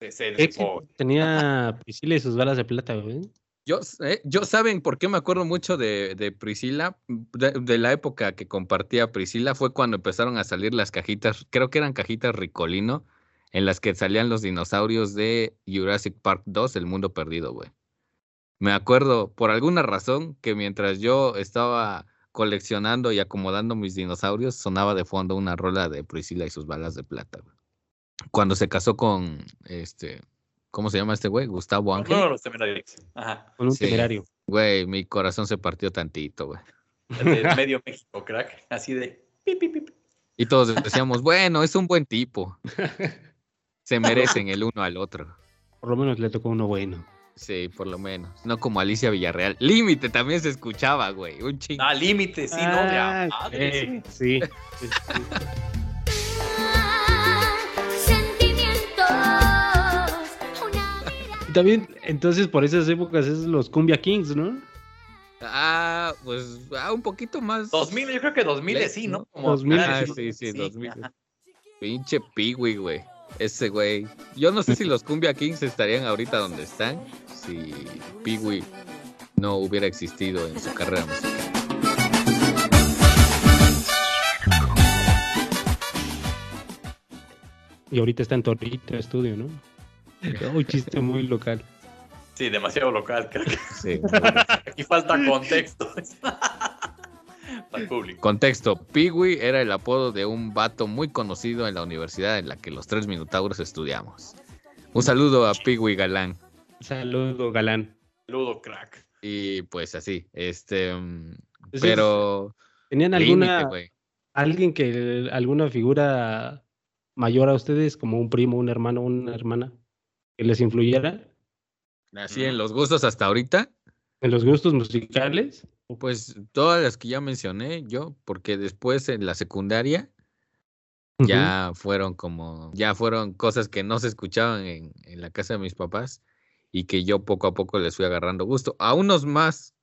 sí. ma- se, se ¿Qué despojó. éxito tenía Priscila y sus balas de plata, güey? Yo, sé- yo saben por qué me acuerdo mucho de, de Priscila, de, de la época que compartía Priscila, fue cuando empezaron a salir las cajitas, creo que eran cajitas Ricolino, en las que salían los dinosaurios de Jurassic Park 2, El Mundo Perdido, güey. Me acuerdo, por alguna razón, que mientras yo estaba coleccionando y acomodando mis dinosaurios, sonaba de fondo una rola de Priscila y sus balas de plata, güey. Cuando se casó con, este, ¿cómo se llama este güey? Gustavo Ángel. Uno de los temerarios. Ajá. Con un Sí. temerario. Güey, mi corazón se partió tantito, güey. El de medio México, crack. Así de. pi, pi, pi, pi. Y todos decíamos, bueno, es un buen tipo. Se merecen el uno al otro. Por lo menos le tocó uno bueno. Sí, por lo menos. No como Alicia Villarreal. Límite también se escuchaba, güey. Un chingo. Ah, límite, sí, no, Ah, madre, eh, sí. sí. sí, también, entonces, por esas épocas es los Cumbia Kings, ¿no? Ah, pues ah, un poquito más. 2000, yo creo que 2000 Le- sí, ¿no? ¿no? 2000, Ah, de sí, sí, 2000. ajá. Pinche Piwi, güey. Ese güey. Yo no sé si los Cumbia Kings estarían ahorita donde están si Piwi no hubiera existido en su carrera musical. Y ahorita está en Torrito Estudio, ¿no? Un chiste muy local. Sí, demasiado local, crack. Sí. Aquí falta contexto. Para el público. Contexto, Piwi era el apodo de un vato muy conocido en la universidad en la que los tres minotauros estudiamos. Un saludo a Piwi Galán. Saludo, galán. Ludo, crack. Y pues así, este... mm, Entonces, Pero... ¿Tenían alguna, alguien que, alguna figura mayor a ustedes, como un primo, un hermano, una hermana, que les influyera Así en los gustos hasta ahorita, en los gustos musicales? pues todas las que ya mencioné yo, porque después en la secundaria ya fueron como, ya fueron cosas que no se escuchaban en, en la casa de mis papás y que yo poco a poco les fui agarrando gusto. A unos más,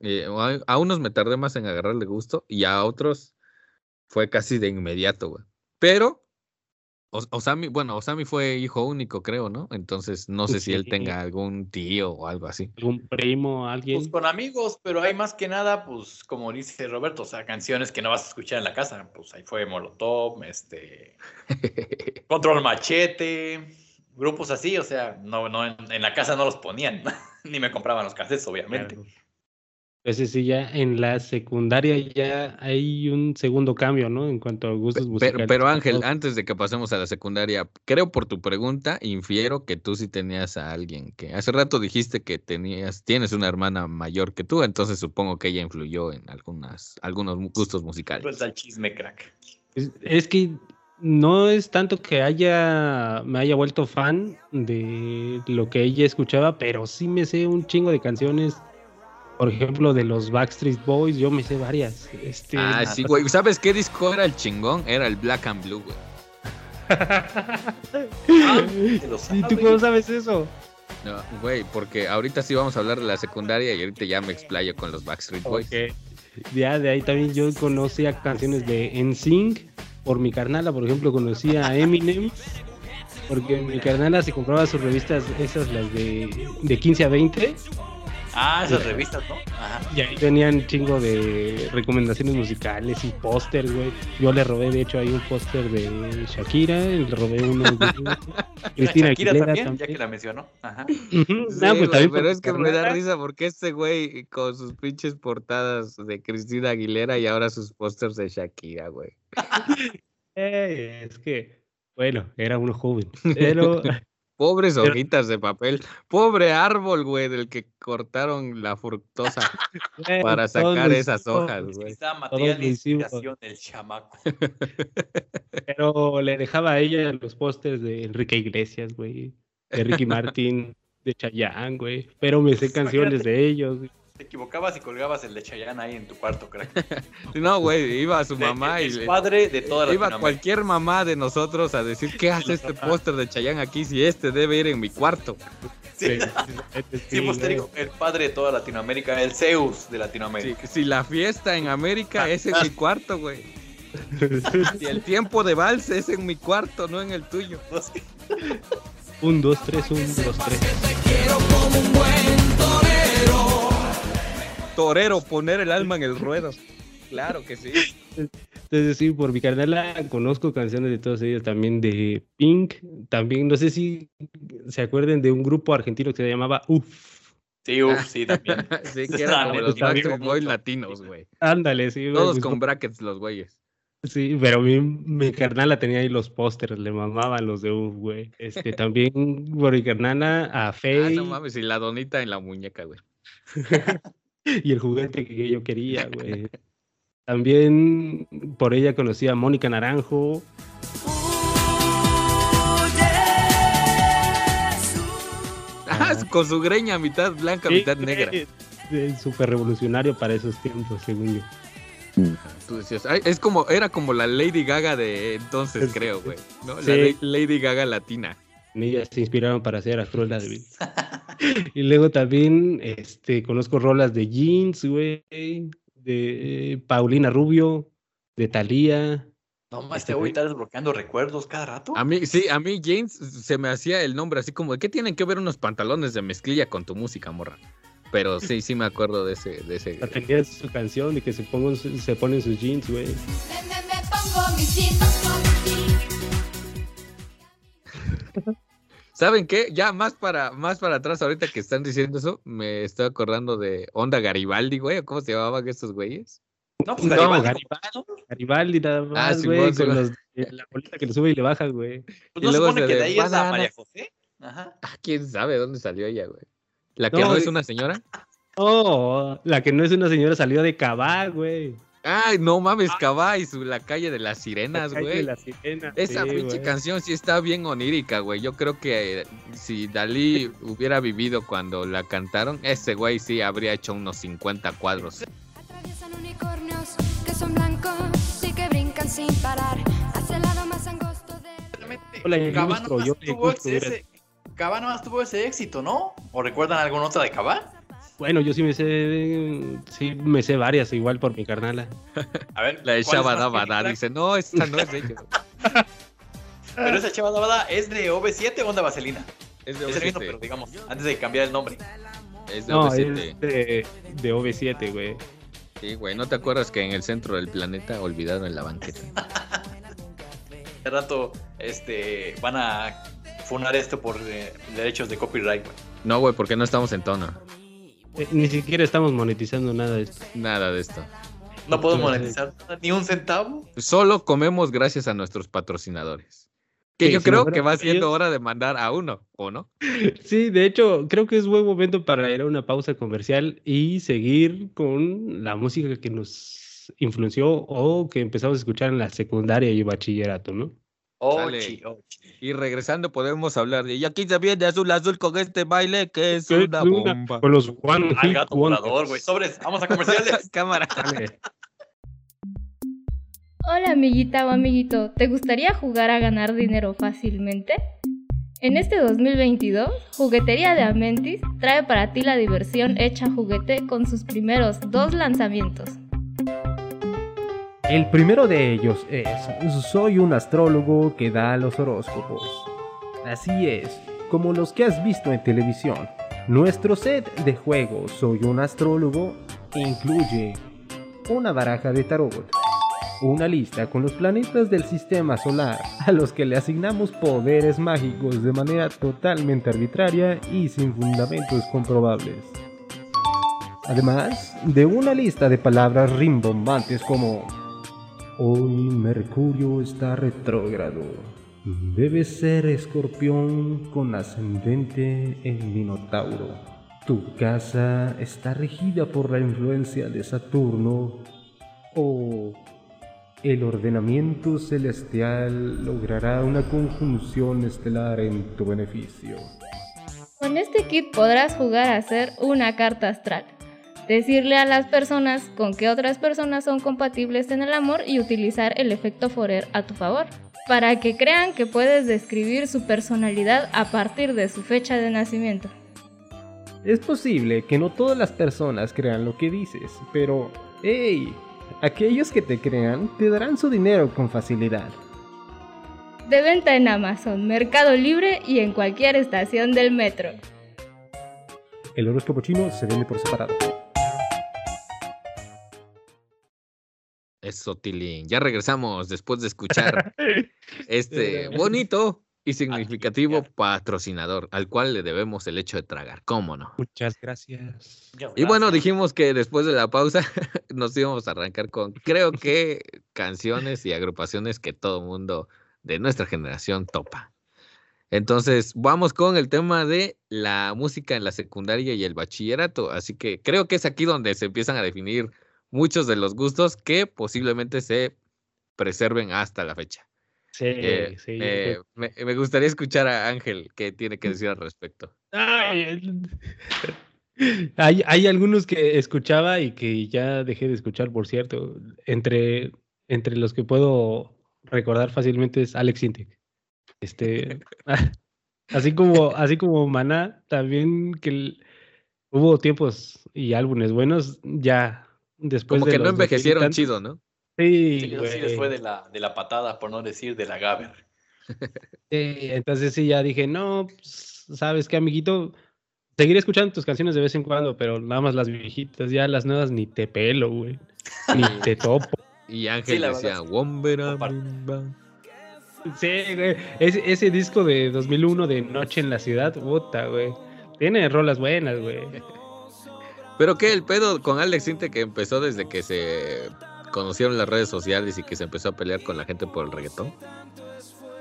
eh, a, a unos me tardé más en agarrarle gusto y a otros fue casi de inmediato, güey. Pero Osami, bueno, Osami fue hijo único, creo, ¿no? Entonces no sé si él tenga algún tío o algo así. ¿Algún primo, alguien? Pues con amigos, pero hay más que nada, pues como dice Roberto, o sea, canciones que no vas a escuchar en la casa. Pues ahí fue Molotov, este, Control Machete, grupos así, o sea, no, no, en, en la casa no los ponían, ni me compraban los cassettes, obviamente. Claro. Ese sí, ya en la secundaria ya hay un segundo cambio, ¿no? En cuanto a gustos musicales. Pero, Ángel, antes de que pasemos a la secundaria, creo por tu pregunta, infiero que tú sí tenías a alguien que hace rato dijiste que tenías, tienes una hermana mayor que tú, entonces supongo que ella influyó en algunas, algunos gustos musicales. Suelta el chisme, crack. Es, es que no es tanto que haya me haya vuelto fan de lo que ella escuchaba, pero sí me sé un chingo de canciones. Por ejemplo, de los Backstreet Boys, yo me sé varias. Este, Ah, sí, güey. ¿Sabes qué disco era el chingón? Era el Black and Blue, güey. ¿Y tú cómo sabes eso? No, güey, porque ahorita sí vamos a hablar de la secundaria y ahorita ya me explayo con los Backstreet Boys. Ya de ahí también yo conocía canciones de NSYNC. Por mi carnala, por ejemplo, conocía a Eminem. Porque mi carnala se compraba sus revistas, esas las de, de 15 a 20. Ah, esas revistas, ¿no? Ajá. Y ahí venían chingo de recomendaciones musicales y pósters, güey. Yo le robé, de hecho, ahí un póster de Shakira, le robé uno de Cristina Shakira Aguilera también, también. ya que la mencionó. Ajá. Sí, Ah, pues güey, pero es que me da risa porque este güey con sus pinches portadas de Cristina Aguilera y ahora sus pósters de Shakira, güey. Eh, es que, bueno, era uno joven. Pero Pobres Pero- hojitas de papel. Pobre árbol, güey, del que cortaron la fructosa para sacar esas hojas, güey. Estaba Todos material de inspiración del chamaco. Pero le dejaba a ella los pósters de Enrique Iglesias, güey. De Ricky Martin, de Chayanne, güey. Pero me sé canciones de ellos. güey. Te equivocabas y colgabas el de Chayanne ahí en tu cuarto, crack. No, güey, iba a su De- mamá y el padre de toda iba Latinoamérica. cualquier mamá de nosotros a decir, ¿qué hace este póster de Chayanne aquí si este debe ir en mi cuarto? Sí, Sí, sí, pues te el padre de toda Latinoamérica, el Zeus de Si, Latinoamérica. si la fiesta en América es en mi cuarto, güey. Si el tiempo de vals es en mi cuarto, no en el tuyo. Un, dos, tres, un, dos, tres. Torero, poner el alma en el ruedo. Claro que sí. Entonces, sí, por mi carnala conozco canciones de todos ellos, también de Pink. También, no sé si se acuerden de un grupo argentino que se llamaba UF. Sí, uff, sí, también. Sí, que eran como Ah, los Backstreet Boys latinos, güey. Ándale, sí. güey, Todos pues, con brackets los güeyes. Sí, pero mi, mi carnala tenía ahí los pósters, le mamaban los de UF, güey. Este, también por mi carnala a Ah, Faye no mames, y la donita en la muñeca, güey. y el juguete que yo quería, güey. También por ella conocí a Mónica Naranjo. Ah, con su greña, mitad blanca, mitad negra. Súper revolucionario para esos tiempos, según yo. Tú decías, "Ay, es como, era como la Lady Gaga de entonces, Sí. creo, güey. ¿no? La Sí. Lady Gaga latina. En ella se inspiraron para hacer a Cruella de Vil. y luego también este, conozco rolas de Jeans, güey, de Paulina Rubio, de Thalía. No más, Este te voy a güey- estar desbloqueando recuerdos cada rato. A mí, sí, a mí James se me hacía el nombre así como, ¿qué tienen que ver unos pantalones de mezclilla con tu música, morra? Pero sí, sí me acuerdo de ese, de ese. La tenía su canción de que se, se ponen sus jeans, güey. Me, me, me pongo mis jeans, pongo mis jeans. ¿Saben qué? Ya más para, más para atrás, ahorita que están diciendo eso, me estoy acordando de Onda Garibaldi, güey, ¿o cómo se llamaban estos güeyes? No, pues No, Garibaldi, Garibaldi. Garibaldi nada más, Simón, güey, con los- la bolita que le sube y le baja, güey. pues y no se luego supone se que de ahí es la. María José. Ajá. Ah, quién sabe dónde salió ella, güey. ¿La que No, no, es y- una señora? Oh, la que no es una señora salió de Cabá, güey. Ay, no mames, Cabá y su, la calle de las sirenas, La calle güey. de la sirena, Esa sí, pinche canción sí está bien onírica, güey. Yo creo que eh, si Dalí hubiera vivido cuando la cantaron, ese güey sí habría hecho unos 50 cuadros. Atraviesan unicornios que son blancos y que brincan sin parar hacia el lado más angosto de Cabá nomás tuvo ese éxito, ¿no? ¿O recuerdan alguna otra de Cabá? Bueno, yo sí me sé, sí me sé varias, igual por mi carnala. A ver, La de ¿cuál es más Shabadabada dice, no, esta no es de ellos. Pero esa Shabadabada es de OV7 o Onda Vaselina. Es de Es el mismo, pero OV7. digamos, antes de cambiar el nombre. Es de No, OV7. es de, de OV7, güey. Sí, güey, ¿no te acuerdas que en el centro del planeta olvidaron en la banqueta? De rato, este, van a funar esto por eh, derechos de copyright, güey. No, güey, porque no estamos en tono. Eh, ni siquiera estamos monetizando nada de esto. Nada de esto. No puedo monetizar nada, ni un centavo. Solo comemos gracias a nuestros patrocinadores. Que Sí, yo si creo que va siendo ellos- hora de mandar a uno, ¿o no? Sí, de hecho, creo que es buen momento para ir a una pausa comercial y seguir con la música que nos influenció o que empezamos a escuchar en la secundaria y bachillerato, ¿no? Ochi. Y regresando podemos hablar de, y aquí se viene azul azul con este baile que es una bomba. Con los One Al gato volador, güey. Sobres, vamos a comerciales. Cámara. Dale. Hola amiguita o amiguito, ¿te gustaría jugar a ganar dinero fácilmente? En este 2022, Juguetería de Amentis trae para ti la diversión hecha juguete con sus primeros dos lanzamientos. El primero de ellos es Soy un astrólogo que da los horóscopos. Así es, como los que has visto en televisión. Nuestro set de juego Soy un astrólogo incluye una baraja de tarot, una lista con los planetas del sistema solar a los que le asignamos poderes mágicos de manera totalmente arbitraria y sin fundamentos comprobables. Además de una lista de palabras rimbombantes como Hoy Mercurio está retrógrado. Debe ser escorpión con ascendente en Minotauro. Tu casa está regida por la influencia de Saturno o el ordenamiento celestial logrará una conjunción estelar en tu beneficio. Con este kit podrás jugar a hacer una carta astral. Decirle a las personas con qué otras personas son compatibles en el amor y utilizar el efecto Forer a tu favor, para que crean que puedes describir su personalidad a partir de su fecha de nacimiento. Es posible que no todas las personas crean lo que dices, pero, hey, aquellos que te crean te darán su dinero con facilidad. De venta en Amazon, Mercado Libre y en cualquier estación del metro. El horóscopo chino se vende por separado. Eso, Tilín. Ya regresamos después de escuchar este bonito y significativo patrocinador al cual le debemos el hecho de tragar. ¿Cómo no? Muchas gracias. Y bueno, dijimos que después de la pausa nos íbamos a arrancar con, creo que, canciones y agrupaciones que todo mundo de nuestra generación topa. Entonces, vamos con el tema de la música en la secundaria y el bachillerato. Así que creo que es aquí donde se empiezan a definir muchos de los gustos que posiblemente se preserven hasta la fecha. Sí, Eh, sí. eh, me, me gustaría escuchar a Ángel qué tiene que decir al respecto. Ay, hay, hay algunos que escuchaba y que ya dejé de escuchar, por cierto. Entre, entre los que puedo recordar fácilmente es Alex Sintek. Este, así como, así como Maná, también que hubo tiempos y álbumes buenos, ya después Como de que no los 2000 y envejecieron chido, ¿no? Sí, Sí, sí fue de la, de la patada, por no decir de la Gaber. Sí, entonces sí, ya dije, no, pues, sabes qué, amiguito, seguiré escuchando tus canciones de vez en cuando, pero nada más las viejitas, ya las nuevas ni te pelo, güey, ni te topo. Y Ángel la decía, sí. "Wombera, Comparte. bimba". Sí, güey, ese, ese disco de 2001 de Noche en la Ciudad, puta, güey, tiene rolas buenas, güey. Pero que el pedo con Alex Sinte que empezó desde que se conocieron las redes sociales y que se empezó a pelear con la gente por el reggaetón.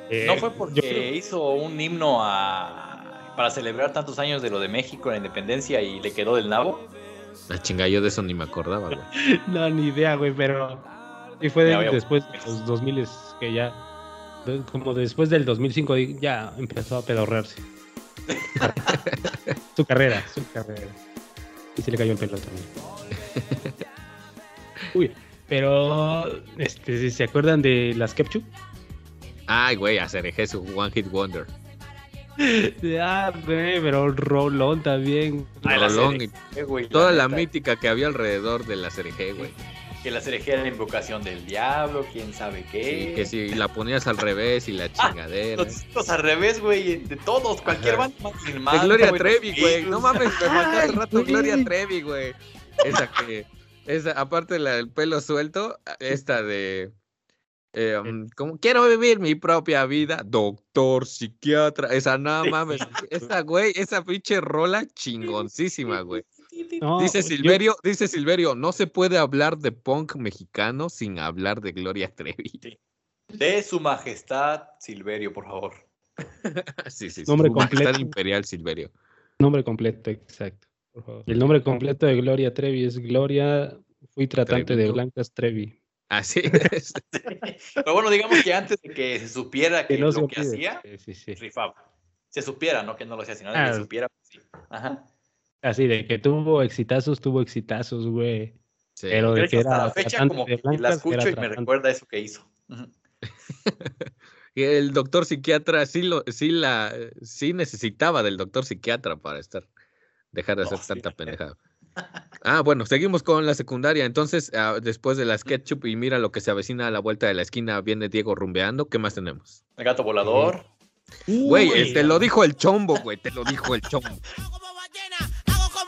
Eh, ¿No fue porque creo- hizo un himno a... para celebrar tantos años de lo de México, la independencia, y le quedó del nabo? La chinga, yo de eso ni me acordaba, güey. No, ni idea, güey, pero y fue de- después de los 2000 que ya, de- como después del 2005 di- ya empezó a pedorrearse. su carrera, su carrera. Y se le cayó el pelo también. Uy, pero, este, si ¿se acuerdan de las Kepchu? Ay, güey, a Cereje su One Hit Wonder. Ah, güey, pero rolón también. Rolón toda la mítica que había alrededor de la Cereje, güey. Que la cerejera era la invocación del diablo, quién sabe qué. Sí, que si la ponías al revés y la chingadera. Los discos al revés, güey, de todos, cualquier Ajá. banda más De Gloria Trevi, los güey. No mames, me faltó el rato. Gloria Trevi, güey. Esa que, esa, aparte la del pelo suelto, esta de. eh, um, como quiero vivir mi propia vida, doctor, psiquiatra, esa no mames, esa güey, esa pinche rola chingoncísima, güey. No, Dice yo- Silverio, dice Silverio, no se puede hablar de punk mexicano sin hablar de Gloria Trevi. De su majestad Silverio, por favor. Sí, sí. Nombre Su Majestad completo. Imperial Silverio. Nombre completo, exacto. por favor. Y el nombre completo de Gloria Trevi es Gloria, fui tratante de. Blancas Trevi. Así es. Pero bueno, digamos que antes de que se supiera que, Que no se lo que hacía, Sí, sí, sí. rifaba. Se supiera, no que no lo hacía, sino que Ah. se supiera. pues, sí. Ajá. Así de que tuvo exitazos, tuvo exitazos, güey. Sí. Pero De que hasta era la fecha como de que la escucho y me recuerda eso que hizo. El doctor psiquiatra sí lo, sí la, sí necesitaba del doctor psiquiatra para estar, dejar de hacer tanta pendejada. Ah, bueno, seguimos con la secundaria. Entonces, ah, después de la SketchUp y mira lo que se avecina a la vuelta de la esquina, viene Diego rumbeando. ¿Qué más tenemos? El gato volador. Güey, eh, te lo dijo el chombo, güey, te lo dijo el chombo.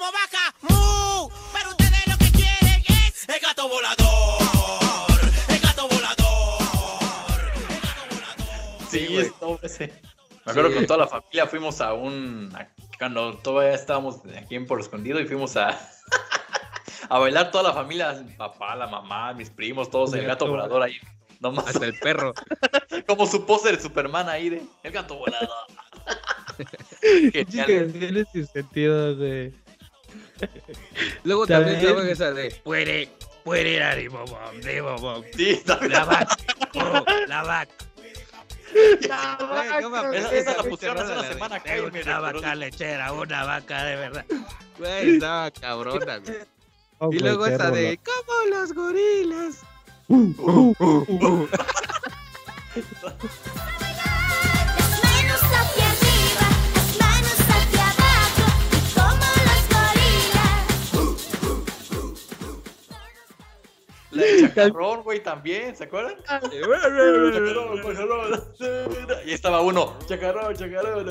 Como vaca, mu. Pero ustedes lo que quieren es el gato volador. El gato volador. Sí, güey. es todo ese. Me acuerdo que con toda la familia fuimos a un. a- cuando todavía estábamos aquí en Por Escondido y fuimos a. a bailar toda la familia, el papá, la mamá, mis primos, todos, el gato volador ahí. Nomás Hasta el perro. como su póster de Superman ahí de el gato volador. Genial. Tiene sin sentido, güey. Luego También- estaba esa de puede, puede ir a Dimobom, Dimobom. Sí, también. La vaca, oh, la vaca. Güey, no mames, Esa- esa la pusieron hace una la de, semana acá "Tengo y Una recordó". vaca lechera, una vaca de verdad. Güey, estaba cabrona, güey. Oh, Y luego perro, de como los gorilas. Manos La de Chacarrón, güey, también, ¿se acuerdan? Chacarrón, chacarrón. Y estaba uno, chacarrón, chacarrón,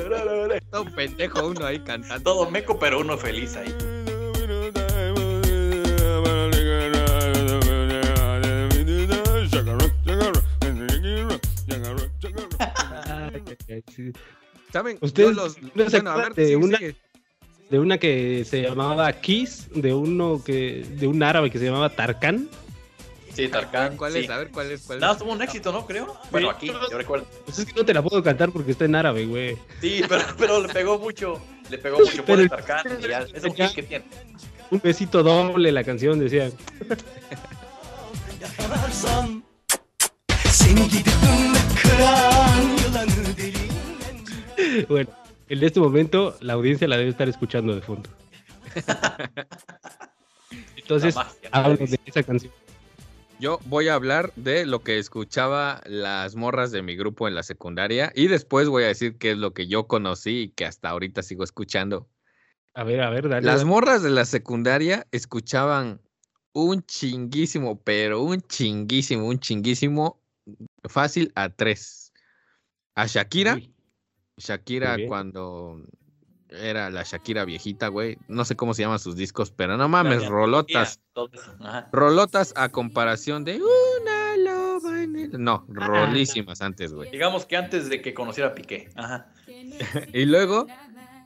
Todo un pendejo uno ahí cantando. todo meco, pero uno feliz ahí. ¿Saben? Ustedes los- no se bueno, a ver, de sigue, una- sigue. De una que se llamaba Kiss, de uno que, de un árabe que se llamaba Tarkan. Sí, Tarkan. ¿Cuál sí. es? A ver, ¿cuál es? ¿Cuál es? Nada, tuvo un éxito, ¿no? Creo. Bueno, aquí, yo recuerdo. Pues es que no te la puedo cantar porque está en árabe, güey. Sí, pero, pero le pegó mucho. Le pegó mucho por el Tarkan. Y ya, es un que tiene. Un besito doble la canción, decía. Bueno, en este momento la audiencia la debe estar escuchando de fondo. Entonces, hablo de esa canción. Yo voy a hablar de lo que escuchaba las morras de mi grupo en la secundaria y después voy a decir qué es lo que yo conocí y que hasta ahorita sigo escuchando. A ver, a ver, dale. Las dale. morras de la secundaria escuchaban un chinguísimo, pero un chinguísimo, un chinguísimo, fácil a tres. A Shakira, Uy, Shakira cuando era la Shakira viejita, güey. No sé cómo se llaman sus discos, pero no mames, rolotas. Rolotas a comparación de una loba en el... No, rolísimas antes, güey. Digamos que antes de que conociera a Piqué. Ajá. Y luego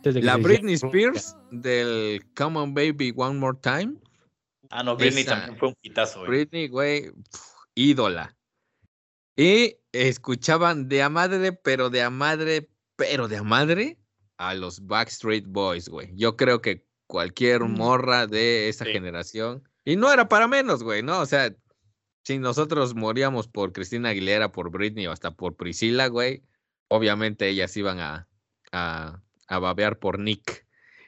la Britney Spears del Come on Baby One More Time. Ah, no, Britney Esa- también fue un hitazo, güey. Britney, güey, pf, ídola. Y escuchaban de a madre, pero de a madre, pero de a madre a los Backstreet Boys, güey. Yo creo que cualquier morra de esa Sí. generación. Y no era para menos, güey, ¿no? O sea, si nosotros moríamos por Cristina Aguilera, por Britney o hasta por Priscila, güey, obviamente ellas iban a, a, a babear por Nick.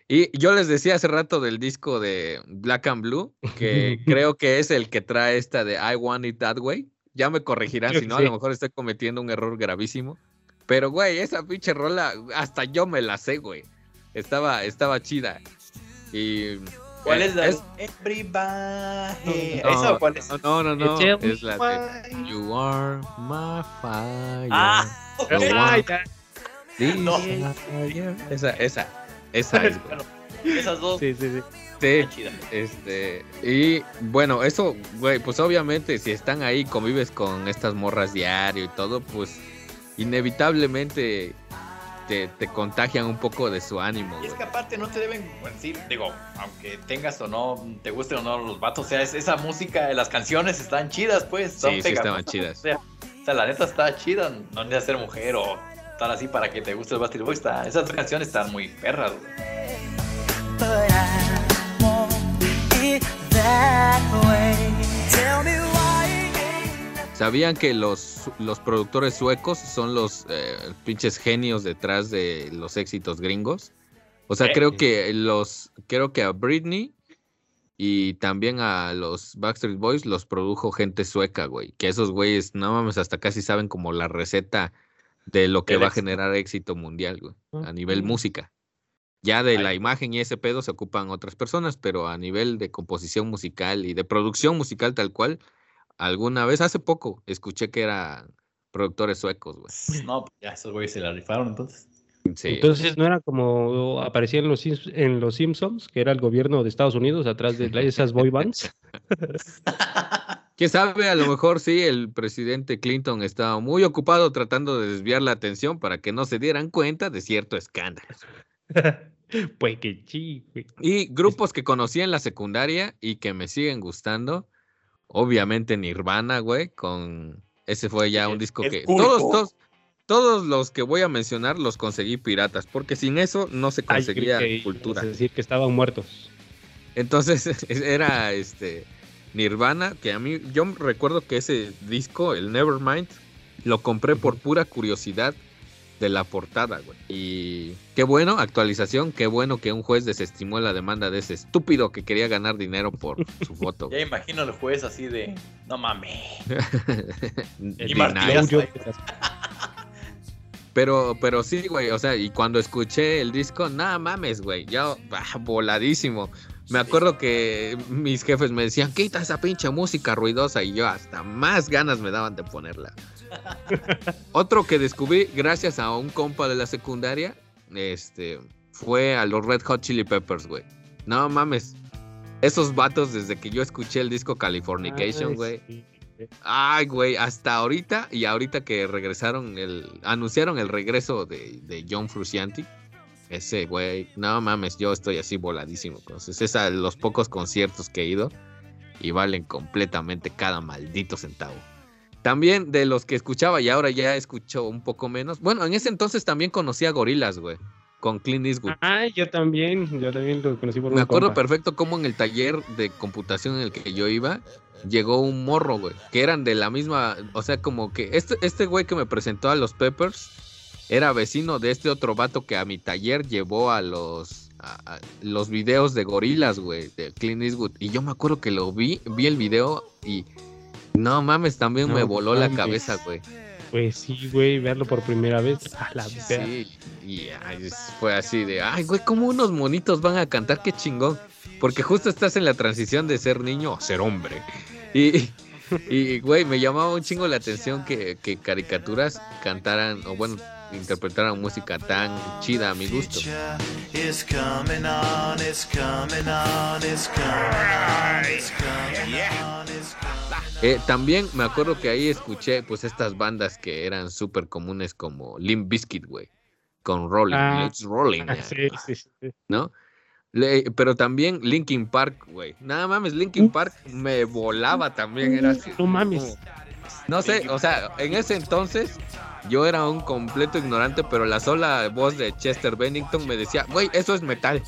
Y yo les decía hace rato del disco de Black and Blue, que creo que es el que trae esta de I Want It That Way. Ya me corregirán, si no, a lo mejor estoy cometiendo un error gravísimo. Pero, güey, esa pinche rola, hasta yo me la sé, güey. Estaba, estaba chida. Y. ¿Cuál eh, es la? es- Everybody. no, ¿Esa o cuál es? No, no, no, Es la de. You Are My Fire. Ah, ok. No, Ay, ya. No. Esa, esa, esa es. Bueno, esas dos Sí, sí, sí. Sí, chidas. Este, y bueno, eso, güey, pues obviamente si están ahí, convives con estas morras diario y todo, pues inevitablemente te, te contagian un poco de su ánimo, Y es que aparte no te deben decir, digo, aunque tengas o no, te gusten o no los vatos, o sea, es- esa música, las canciones están chidas, pues. son Sí, sí estaban chidas. O sea, o sea, la neta está chida, no necesitas ser mujer o estar así para que te guste el Bastard Boy. Está, esas dos canciones están muy perras, güey. ¿Sabían que los, los productores suecos son los eh, pinches genios detrás de los éxitos gringos? O sea, ¿Eh? creo que los, creo que a Britney y también a los Backstreet Boys los produjo gente sueca, güey. Que esos güeyes, no mames, hasta casi saben como la receta de lo que va a generar éxito mundial, güey. A nivel música. Ya de la imagen y ese pedo se ocupan otras personas, pero a nivel de composición musical y de producción musical tal cual, alguna vez, hace poco, escuché que eran productores suecos, güey. No, pues ya esos güeyes se la rifaron entonces. Sí. Entonces no era como aparecía en los, en los Simpsons, que era el gobierno de Estados Unidos atrás de esas boy bands. ¿Quién sabe? A lo mejor sí, el presidente Clinton estaba muy ocupado tratando de desviar la atención para que no se dieran cuenta de cierto escándalo. pues que sí, güey. Y grupos que conocí en la secundaria y que me siguen gustando, obviamente Nirvana, güey, con ese fue ya un disco el que todos, todos, todos los que voy a mencionar los conseguí piratas, porque sin eso no se conseguía que cultura. a decir que estaban muertos. Entonces era este Nirvana, que a mí, yo recuerdo que ese disco, el Nevermind, lo compré por pura curiosidad de la portada, güey. Y qué bueno, actualización, qué bueno que un juez desestimó la demanda de ese estúpido que quería ganar dinero por su foto. Ya imagino al juez así de, no mames. Martillazo. Yo- Pero, pero sí, güey, o sea, y cuando escuché el disco, nada mames, güey, yo, ah, voladísimo. Me acuerdo que mis jefes me decían, quita esa pinche música ruidosa, y yo hasta más ganas me daban de ponerla. Otro que descubrí gracias a un compa de la secundaria, este, fue a los Red Hot Chili Peppers, güey. No mames. Esos vatos desde que yo escuché el disco Californication, güey. Ay, güey, hasta ahorita y ahorita que regresaron, el, anunciaron el regreso de, de John Frusciante. Ese güey, no mames, yo estoy así voladísimo. Entonces, es a los pocos conciertos que he ido y valen completamente cada maldito centavo. También de los que escuchaba y ahora ya escucho un poco menos. Bueno, en ese entonces también conocí a Gorilas, güey, con Clint Eastwood. Ah, yo también, yo también lo conocí por Me acuerdo compa. perfecto cómo en el taller de computación en el que yo iba, llegó un morro, güey, que eran de la misma, o sea, como que este, este güey que me presentó a los Peppers era vecino de este otro vato que a mi taller llevó a los, a- a los videos de gorilas, güey, de Clint Eastwood. Y yo me acuerdo que lo vi, vi el video y no mames, también No me voló la cabeza, güey. Pues sí, güey, verlo por primera vez. A la. Sí, y ay, fue así de, ay, güey, ¿cómo unos monitos van a cantar? Qué chingón. Porque justo estás en la transición de ser niño a ser hombre. Y, y güey, me llamaba un chingo la atención que, que caricaturas cantaran, o bueno, interpretaran música tan chida a mi gusto. It's coming on, it's coming on, it's coming on, it's coming on, it's coming Eh, también me acuerdo que ahí escuché, pues, estas bandas que eran súper comunes como Limp Bizkit, güey. Con Rolling, Ah. Let's Rolling. Ah, sí, sí, sí. ¿no? Le- pero también Linkin Park, güey. Nada mames, Linkin Park me volaba también. Era así, No mames. como- No sé, o sea, en ese entonces yo era un completo ignorante, pero la sola voz de Chester Bennington me decía, güey, eso es metal.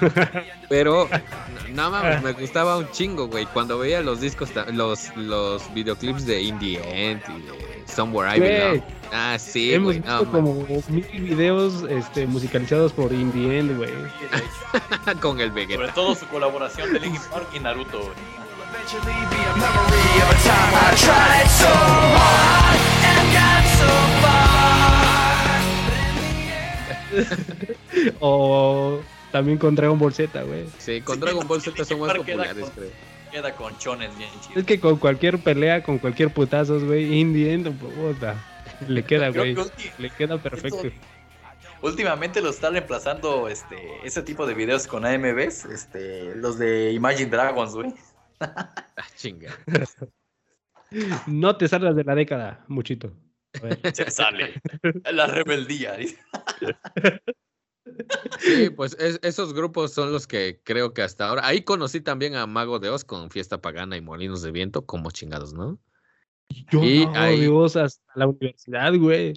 Pero nada más me gustaba un chingo, güey. Cuando veía los discos, los, los videoclips de In the End y de Somewhere I. Belong. Ah, sí, Hemos güey. visto no, como mil videos este, musicalizados por Indie End, güey. con el Sobre Vegeta. todo su colaboración de Linkin Park y Naruto, güey. O también con Dragon Ball Z, güey. Sí, con Dragon Ball Z son más populares, con- creo. Queda con chones bien chidos. Es que con cualquier pelea, con cualquier putazos, güey, Indie End, puta, le queda, güey. que ulti- Le queda perfecto. esto- últimamente lo está reemplazando este, ese tipo de videos con AMVs, este, los de Imagine Dragons, güey. Ah, chinga. No te salgas de la década, muchito. Se sale. La rebeldía. Sí, pues es- esos grupos son los que creo que hasta ahora. Ahí conocí también a Mago de Oz con Fiesta Pagana y Molinos de Viento, como chingados, ¿no? Yo Y no, ahí- Dios, hasta la universidad, güey.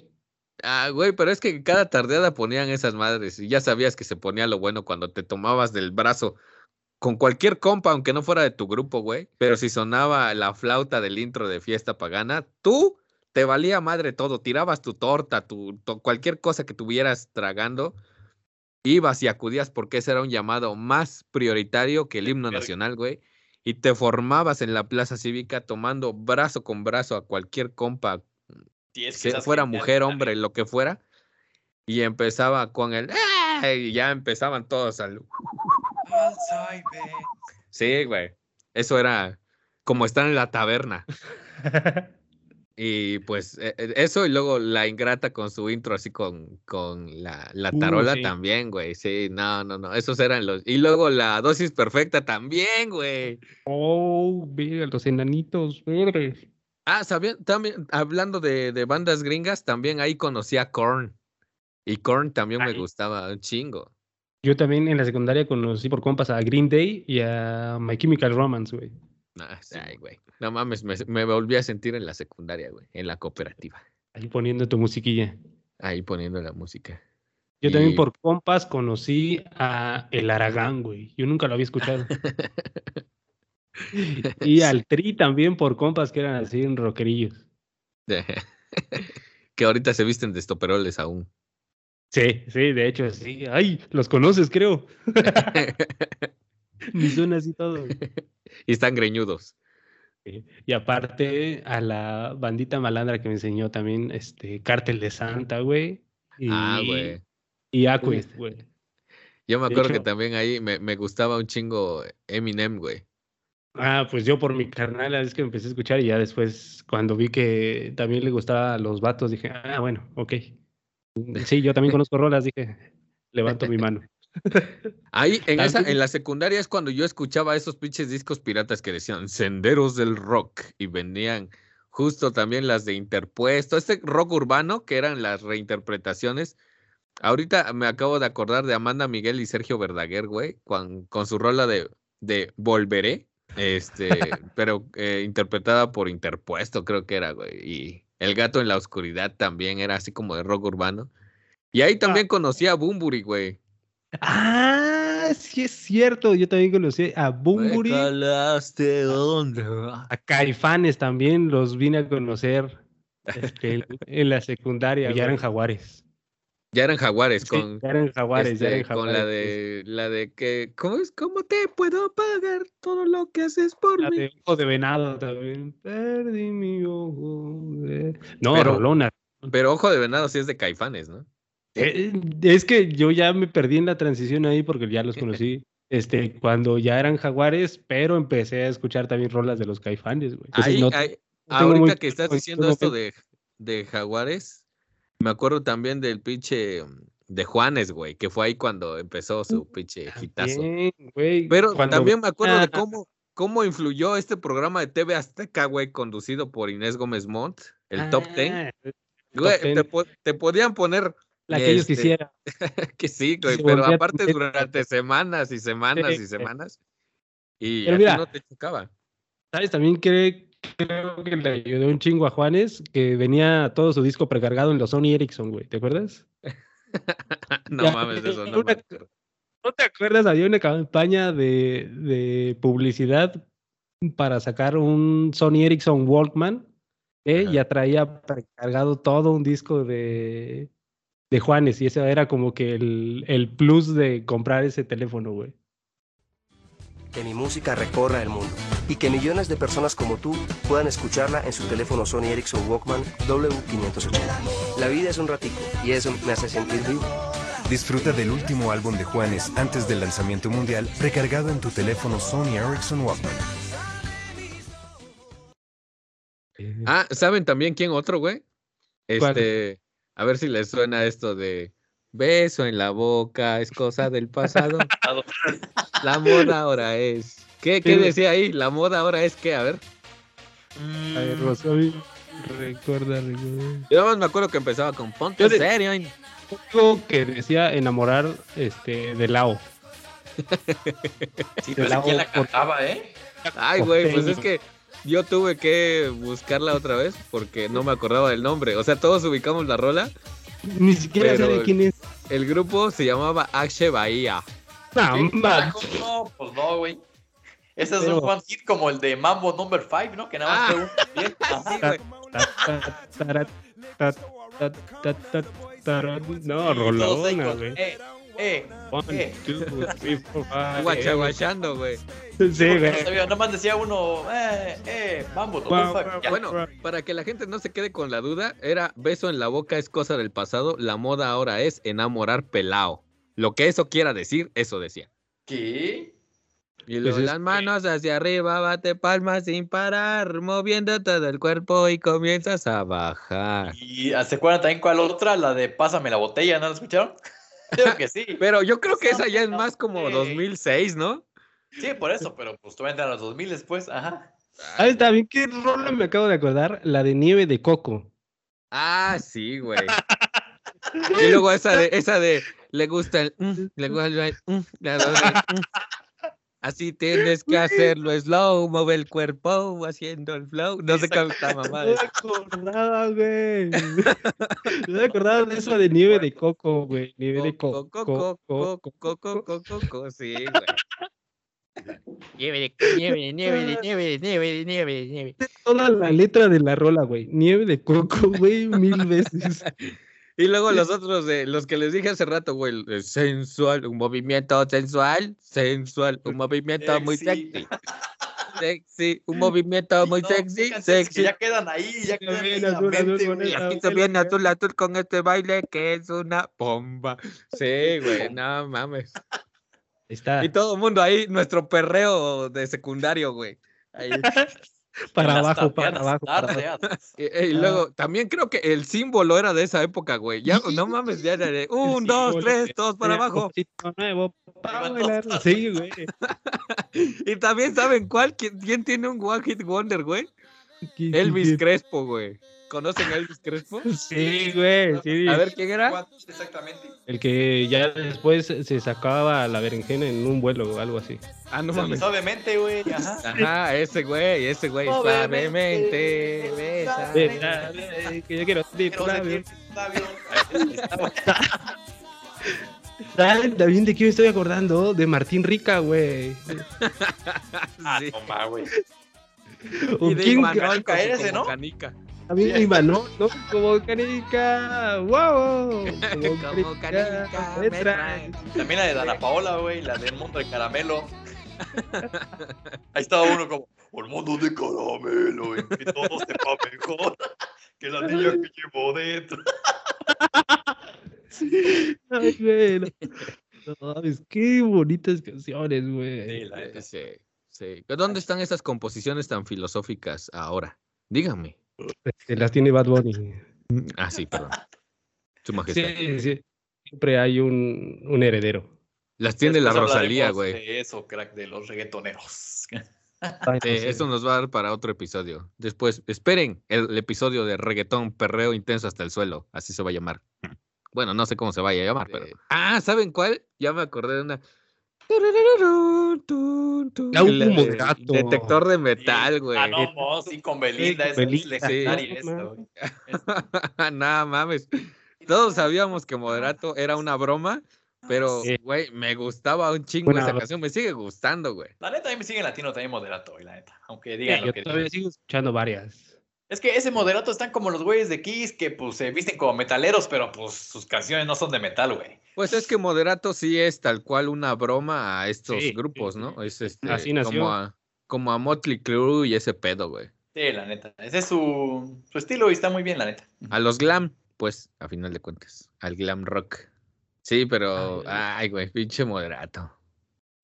Ah, güey, pero es que cada tardeada ponían esas madres y ya sabías que se ponía lo bueno cuando te tomabas del brazo con cualquier compa, aunque no fuera de tu grupo, güey. Pero si sonaba la flauta del intro de Fiesta Pagana, tú te valía madre todo, tirabas tu torta, tu, cualquier cosa que tuvieras tragando, ibas y acudías porque ese era un llamado más prioritario que el himno nacional, güey. Y te formabas en la plaza cívica tomando brazo con brazo a cualquier compa es que se- fuera mujer, también. hombre, lo que fuera, y empezaba con el ¡Ah! y ya empezaban todos al sí, güey. Eso era como estar en la taberna. Y pues eh, eh, eso y luego la ingrata con su intro así con, con la, la Uh, tarola sí. también, güey. Sí, no, no, no. Esos eran los. Y luego la dosis perfecta también, güey. Oh, mira, los enanitos verdes. Ah, ¿sabían? También, hablando de, de bandas gringas, también ahí conocí a Korn. Y Korn también me gustaba un chingo. Yo también en la secundaria conocí por compas a Green Day y a My Chemical Romance, güey. Ah, sí, ay, güey. No mames, me, me volví a sentir en la secundaria, güey. En la cooperativa. Ahí poniendo tu musiquilla. Ahí poniendo la música. Yo también por compas conocí a El Aragán, güey. Yo nunca lo había escuchado. y al Tri también por compas que eran así en rockerillos. que ahorita se visten de estoperoles aún. Sí, sí, de hecho, sí. Ay, los conoces, creo. Ni son así todos. y están greñudos. Y aparte a la bandita malandra que me enseñó también, este, Cártel de Santa, güey. Y, Ah, güey. Y Aquest, güey. Yo me acuerdo que también ahí me, me gustaba un chingo Eminem, güey. Ah, pues yo por mi carnal es que empecé a escuchar y ya después cuando vi que también le gustaba a los vatos dije, ah, bueno, ok. Sí, yo también conozco rolas, dije, levanto mi mano. Ahí, en esa, en la secundaria es cuando yo escuchaba esos pinches discos piratas que decían Senderos del Rock y venían justo también las de Interpuesto, este rock urbano que eran las reinterpretaciones. Ahorita me acabo de acordar de Amanda Miguel y Sergio Verdaguer, güey, con, con su rola de, de Volveré, este, pero eh, interpretada por Interpuesto, creo que era, güey. Y El Gato en la Oscuridad también era así como de rock urbano. Y ahí también conocí a Bumburi, güey. Ah, sí es cierto, yo también conocí a Bumburi, Me calaste, ¿dónde va? a Caifanes también, los vine a conocer este, en- la secundaria, ya eran jaguares. Ya eran jaguares Sí, con, ya eran jaguares, ya este, eran con jaguares. la de la de que ¿cómo es? ¿Cómo te puedo pagar todo lo que haces por La mí? de ojo de venado también. Perdí mi ojo. de- No, Pero- Rolona. Pero ojo de venado sí es de Caifanes, ¿no? Eh, es que yo ya me perdí en la transición ahí porque ya los conocí. Este, cuando ya eran jaguares, pero empecé a escuchar también rolas de los caifanes, güey. Entonces, Ahí, no- ahí- no tengo muy ahorita que estás diciendo esto de, de jaguares, me acuerdo también del pinche de Juanes, güey, que fue ahí cuando empezó su pinche hitazo. Güey, Pero cuando también me acuerdo de cómo, cómo influyó este programa de TV Azteca, güey, conducido por Inés Gómez Montt, el Top Ten. Ah, Güey, Ten. te, te podían poner La que ellos este, quisieran. que sí, güey, pero aparte durante semanas y semanas y semanas. Y Pero a ti mira, no te chocaba. ¿Sabes? También cre- creo que le ayudó un chingo a Juanes, que venía todo su disco precargado en los Sony Ericsson, güey. ¿Te acuerdas? No Ya, mames, eso no una-. ¿No te acuerdas? Había una campaña de, de publicidad para sacar un Sony Ericsson Walkman ¿eh? Ajá. ya traía precargado todo un disco de, de Juanes y ese era como que el, el plus de comprar ese teléfono, güey. Que mi música recorra el mundo y que millones de personas como tú puedan escucharla en su teléfono Sony Ericsson Walkman W580. La vida es un ratico y eso me hace sentir vivo. Disfruta del último álbum de Juanes antes del lanzamiento mundial, recargado en tu teléfono Sony Ericsson Walkman. Ah, ¿saben también quién otro, güey? ¿Cuál? Este, a ver si les suena esto de beso en la boca, es cosa del pasado. la moda ahora es. ¿Qué, qué decía ahí? La moda ahora es qué, a ver. A ver, Rosario, recuerda, recuerda. Yo más me acuerdo que empezaba con ponte Yo de- serio. en-". Algo que decía enamorar este, de Lao. Sí, pero la ¿quién la por- cantaba, eh? Ay, güey, pues es que yo tuve que buscarla otra vez porque no me acordaba del nombre. O sea, todos ubicamos la rola. Ni siquiera sé de quién es. El grupo se llamaba Axe Bahía. No. No, pues no, güey. Ese es Pero- un one hit como el de Mambo Number 5, ¿no? Que nada más Ah. Sí, No, rolona, güey. Eh, eh. One, two, three, four, five, Guachaguachando, güey. Sí, güey. nomás decía uno, eh, eh, Mambo Guau, Number 5. guau, Ya. Bueno, para que la gente no se quede con la duda, era beso en la boca es cosa del pasado, la moda ahora es enamorar pelao. Lo que eso quiera decir, eso decía. ¿Qué? Y luego Pues es las manos hacia arriba, bate palmas sin parar, moviendo todo el cuerpo y comienzas a bajar. Y ¿se acuerdan también cuál otra? La de Pásame la botella, ¿no la escucharon? Creo que sí. Pero yo creo que esa ya es más como Ok. 2006, ¿no? Sí, por eso, pero pues tú entras a los 2000 después, ajá. Ah, está bien, ¿qué rola me acabo de acordar? La de nieve de coco. Ah, sí, güey. Y luego esa de, esa de, le gusta el, mm, le gusta el, mm, el, mm. Así tienes que hacerlo slow, mueve el cuerpo haciendo el flow. No sé cómo está mamá. No me acordaba, güey. No me acordaba de esa de nieve de coco, güey. Nieve de coco. Coco, coco, coco, coco, coco, sí, güey. Nieve de nieve, de nieve, de nieve, de nieve, de nieve, de nieve. Toda la letra de la rola, güey. Nieve de coco, güey, mil veces. Y luego los otros de los que les dije hace rato, güey, sensual, un movimiento sensual, sensual, un movimiento muy Sexy. sexy. Un movimiento muy No, sexy, que sexy. ya quedan ahí, ya quedan ahí azul. Y aquí se viene azul, azul con este baile que es una bomba. Sí, güey, no mames. Ahí está. Y todo el mundo ahí, nuestro perreo de secundario, güey. Ahí. Para abajo, para abajo, para abajo. tardeadas. Y, y luego, también creo que el símbolo era de esa época, güey. Ya, no mames, ya era de un, dos, tres, todos para abajo. nuevo para bailar. Sí, güey. Y también, ¿saben cuál? ¿Quién, quién tiene un One Hit Wonder, güey? ¿Qui- qui- Elvis Crespo, güey. ¿Conocen a Elvis Crespo? Sí, güey. Sí. A ver, ¿quién era? ¿Cuánto Exactamente. El que ya después se sacaba la berenjena en un vuelo o algo así. Ah, no mames. Suavemente, güey, ajá. Ajá, ese güey, ese güey. Suavemente, que yo quiero sentir tu Quiero labio. sentir tus labios. Ahí está, güey. ¿Saben también de qué me estoy acordando? De Martín Rica, güey. Ah, Sí. más, güey. ¿O Y de quién ese, como ¿no? Canica. También Imanol, ¿no? Como canica. ¡Wow! Como canica, me trae. También la de Dana Paola, güey, la del mundo de caramelo. Ahí estaba uno como, el mundo de caramelo, güey, que todo sepa mejor que la niña que llevo dentro. Ay, güey. No, No mames, qué bonitas canciones, güey. Sí, la. Sí, sí. ¿Dónde están esas composiciones tan filosóficas ahora? Díganme. Este, las tiene Bad Bunny. Ah, sí, perdón. Su majestad. Sí, sí. Siempre hay un, un heredero. Las tiene la Rosalía, güey. De eso, crack, de los reggaetoneros. Eso nos va a dar para otro episodio. Después, esperen el, el episodio de reggaetón perreo intenso hasta el suelo. Así se va a llamar. Bueno, no sé cómo se vaya a llamar, pero. Ah, ¿saben cuál? Ya me acordé de una. Moderato. Detector de metal, güey. Ah, no, no, sí, con Belinda, es Belinda, legendaria no, esa, no. güey. Nada mames. Todos sabíamos que Moderato era una broma, pero, Sí. güey, me gustaba un chingo Buena esa bro- canción. Me sigue gustando, güey. La neta, a mí me sigue en latino también moderato, güey, la neta. Aunque Sí, digan lo yo que todavía digan. sigo escuchando varias. Es que ese moderato están como los güeyes de Kiss que pues se visten como metaleros, pero pues sus canciones no son de metal, güey. Pues es que Moderato sí es tal cual una broma a estos Sí, grupos, sí, ¿no? Es este, Así nació. Como a, como a Motley Crue y ese pedo, güey. Sí, la neta. Ese es su, su estilo y está muy bien, la neta. A los glam, pues, a final de cuentas. Al glam rock. Sí, pero, ay, güey, pinche Moderato.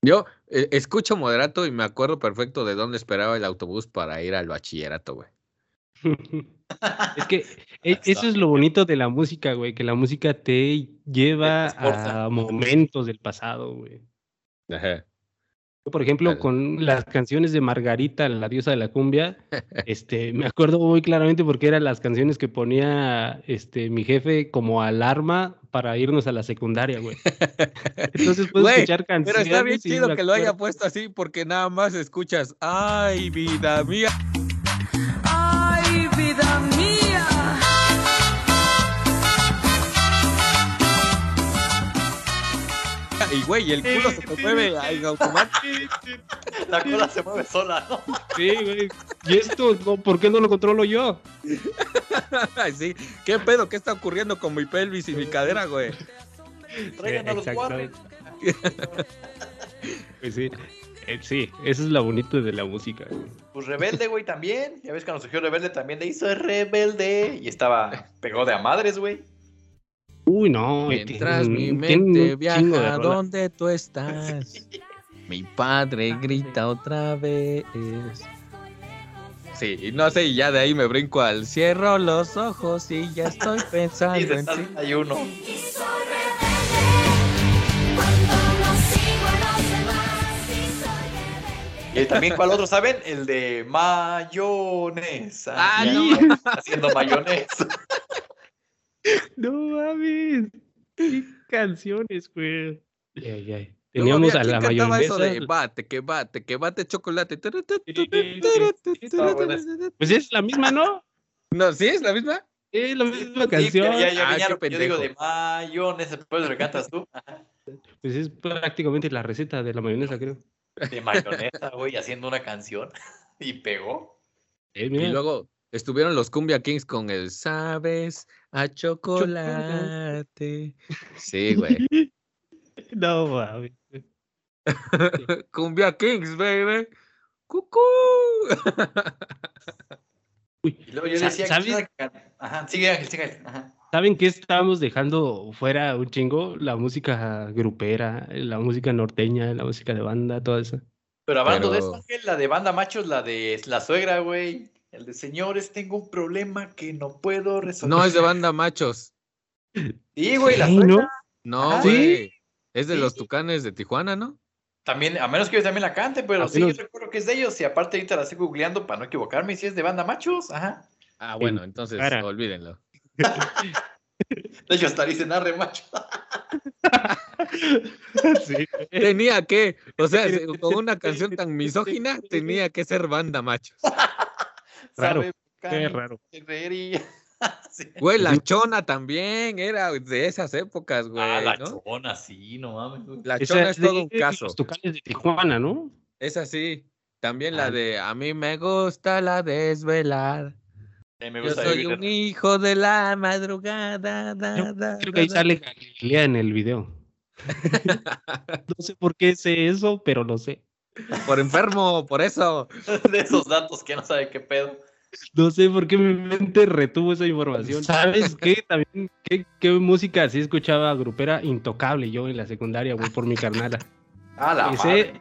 Yo eh, escucho Moderato y me acuerdo perfecto de dónde esperaba el autobús para ir al bachillerato, güey. Es que e- eso es lo bonito de la música, güey, que la música te lleva a momentos del pasado, güey. Ajá. Yo, Por ejemplo, con las canciones de Margarita, la diosa de la cumbia, este, me acuerdo muy claramente porque eran las canciones que ponía este, mi jefe como alarma para irnos a la secundaria, güey. Entonces puedo Güey, escuchar Pero canciones. está bien chido que lo haya puesto así porque nada más escuchas, ay, vida mía. Ay, vida mía. Y güey, el culo se te mueve en automático. La cola se mueve sola, ¿no? Sí, güey. ¿Y esto no, por qué no lo controlo yo? Ay, sí. ¿Qué pedo? ¿Qué está ocurriendo con mi pelvis y mi cadera, güey? Traigan a los. Exactamente. Pues sí. Eh, sí, eso es lo bonito de la música. güey. Pues Rebelde, güey, también. Ya ves cuando surgió Rebelde también le hizo Rebelde. Y estaba, pegó de a madres, güey. Uy, no. Mientras mi mente viaja donde tú estás. Mi padre grita otra vez. Sí, y no sé, y ya de ahí me brinco al cierro los ojos y ya estoy Y pensando de en ti. hay uno. Y también, ¿cuál otro saben? El de mayonesa. Ah, Ya no. no, Haciendo mayonesa. No mames. Qué canciones, güey. Ay, ay, ay. Teníamos a la cantaba eso mayonesa. de bate, que bate, que bate chocolate. Pues es la misma, ¿no? No, ¿sí es la misma? Es la misma Sí, canción. ya, ya Ah, qué lo yo digo de mayonesa, pues lo cantas tú. Pues es prácticamente la receta de la mayonesa, creo. De mayonesa, güey, haciendo una canción. Y pegó. Eh, Y luego estuvieron los Cumbia Kings con el Sabes a chocolate. Sí, güey. No mames. Cumbia Kings, baby. Cucú. Y luego yo decía ¿sabes? que. Ajá, sigue Ángel, sigue. Ajá. ¿Saben qué estábamos dejando fuera un chingo? La música grupera, la música norteña, la música de banda, toda esa. Pero hablando de eso, Ángel, la de banda machos, la de la suegra, güey. El de señores, tengo un problema que no puedo resolver. No, es de banda machos. Sí, güey, la Sí, suegra. ¿no? No, güey. Es de Sí. los tucanes de Tijuana, ¿no? También, a menos que ellos también la canten, pero A sí, menos- yo recuerdo que es de ellos. Y aparte ahorita la estoy googleando para no equivocarme. Y si es de banda machos, ajá. Ah, bueno, entonces cara. olvídenlo. De hecho, hasta dicen arre macho. Sí. Tenía que, o sea, se- con una canción tan misógina, tenía que ser banda machos. Raro, Qué raro. Sí. Güey, la chona también era de esas épocas, güey. Ah, la ¿no? chona, sí, no mames. güey. La Esa chona es de todo un caso. Los tucanes de Tijuana, ¿no? Es así. También la Ah. de a mí me gusta la desvelada. Yo soy un hijo de la madrugada. da, Yo da, Creo da, que ahí da. sale Galilea en el video. No sé por qué sé eso, pero lo sé. Por enfermo, por eso. de esos datos que no sabe qué pedo. No sé por qué mi mente retuvo esa información. ¿Sabes qué? También, ¿qué, qué música así escuchaba grupera? Intocable yo en la secundaria, güey, por mi carnala. Ah, la sé, madre.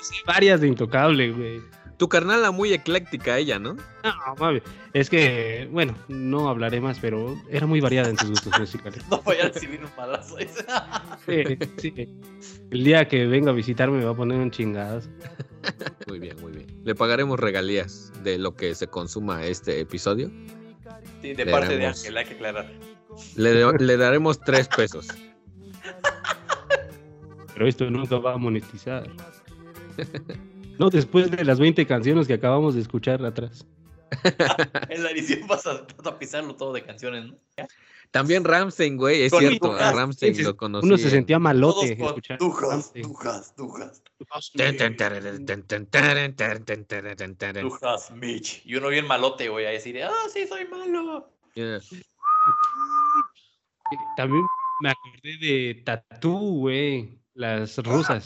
sé varias de Intocable, güey. Tu carnala muy ecléctica ella, ¿no? No, mames. Es que, bueno, no hablaré más, pero era muy variada en sus gustos musicales. No voy a recibir un malazo. dice. Sí, sí. El día que venga a visitarme me va a poner un chingadas. Muy bien, muy bien. Le pagaremos regalías de lo que se consuma este episodio. Sí, de Le parte de daremos- Ángel, hay que aclarar. Le, le daremos tres pesos. Pero esto nunca va a monetizar. No, después de las 20 canciones que acabamos de escuchar atrás. En la edición vas a tapizarlo todo de canciones, ¿no? También Ramstein, güey, es Con cierto, a. Ramstein lo conocí. Uno se en- sentía malote Todos con escuchando dujas, dujas, dujas, dujas, Mitch. Y uno bien malote, güey, a decir, ah, sí, soy malo. Yeah. También me acordé de Tatú, güey. Las rusas.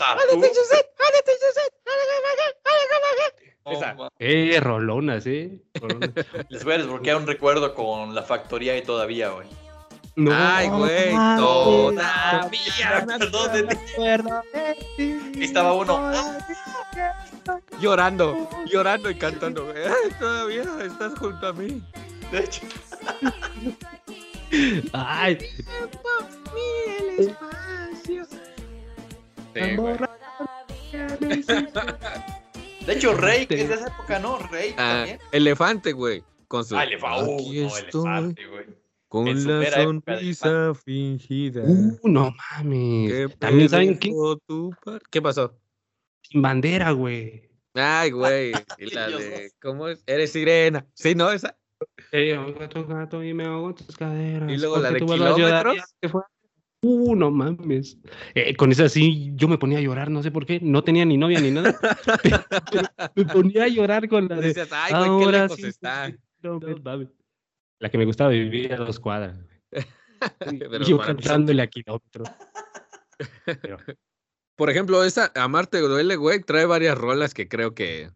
Esa. Eh, rolonas, eh. rolonas. Les voy a desbloquear un recuerdo con la factoría y todavía, güey. No, Ay, güey, mames. todavía. Perdón de ti. Ahí estaba uno. ah, Llorando, llorando y cantando. güey. Todavía estás junto a mí. De hecho, Ay, Sí, güey. de hecho, Rey, que es de esa época, ¿no? Rey Ah, también. elefante, güey. Con su. Ah, elefante. Aquí no, estoy, elefante, güey. Con en la sonrisa fingida. uh, no mames. También saben qué? perdió tu par- ¿Qué pasó? Sin bandera, güey. Ay, güey. Y la de. ¿Cómo es? Eres sirena. Sí, ¿no? Esa. Eh, ahogo tu gato y me hago tus caderas. Y luego la de kilómetros. se fue. Uh, no mames. Eh, con esa sí, yo me ponía a llorar, no sé por qué. No tenía ni novia ni nada. me ponía a llorar con la de. Decías, ay, güey, qué Ahora lejos sí, está. no me mames. La que me gustaba vivir a dos cuadras. Pero yo cantándole a kilómetros. Pero, Por ejemplo, esa Amarte duele, güey, trae varias rolas que creo que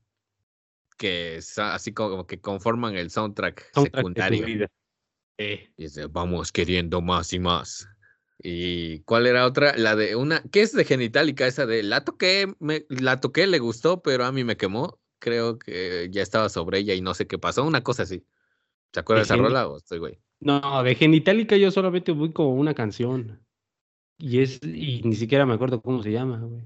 que así como que conforman el soundtrack, soundtrack de tu secundario. vida. Eh, dice, vamos queriendo más y más. ¿Y cuál era otra? La de una, ¿qué es de Genitalica? Esa de la toqué, me, la toqué, le gustó, pero a mí me quemó. Creo que ya estaba sobre ella y no sé qué pasó, una cosa así. ¿Se acuerda de esa rola o estoy güey? No, de Genitalica yo solamente voy como una canción. Y es, y ni siquiera me acuerdo cómo se llama, güey.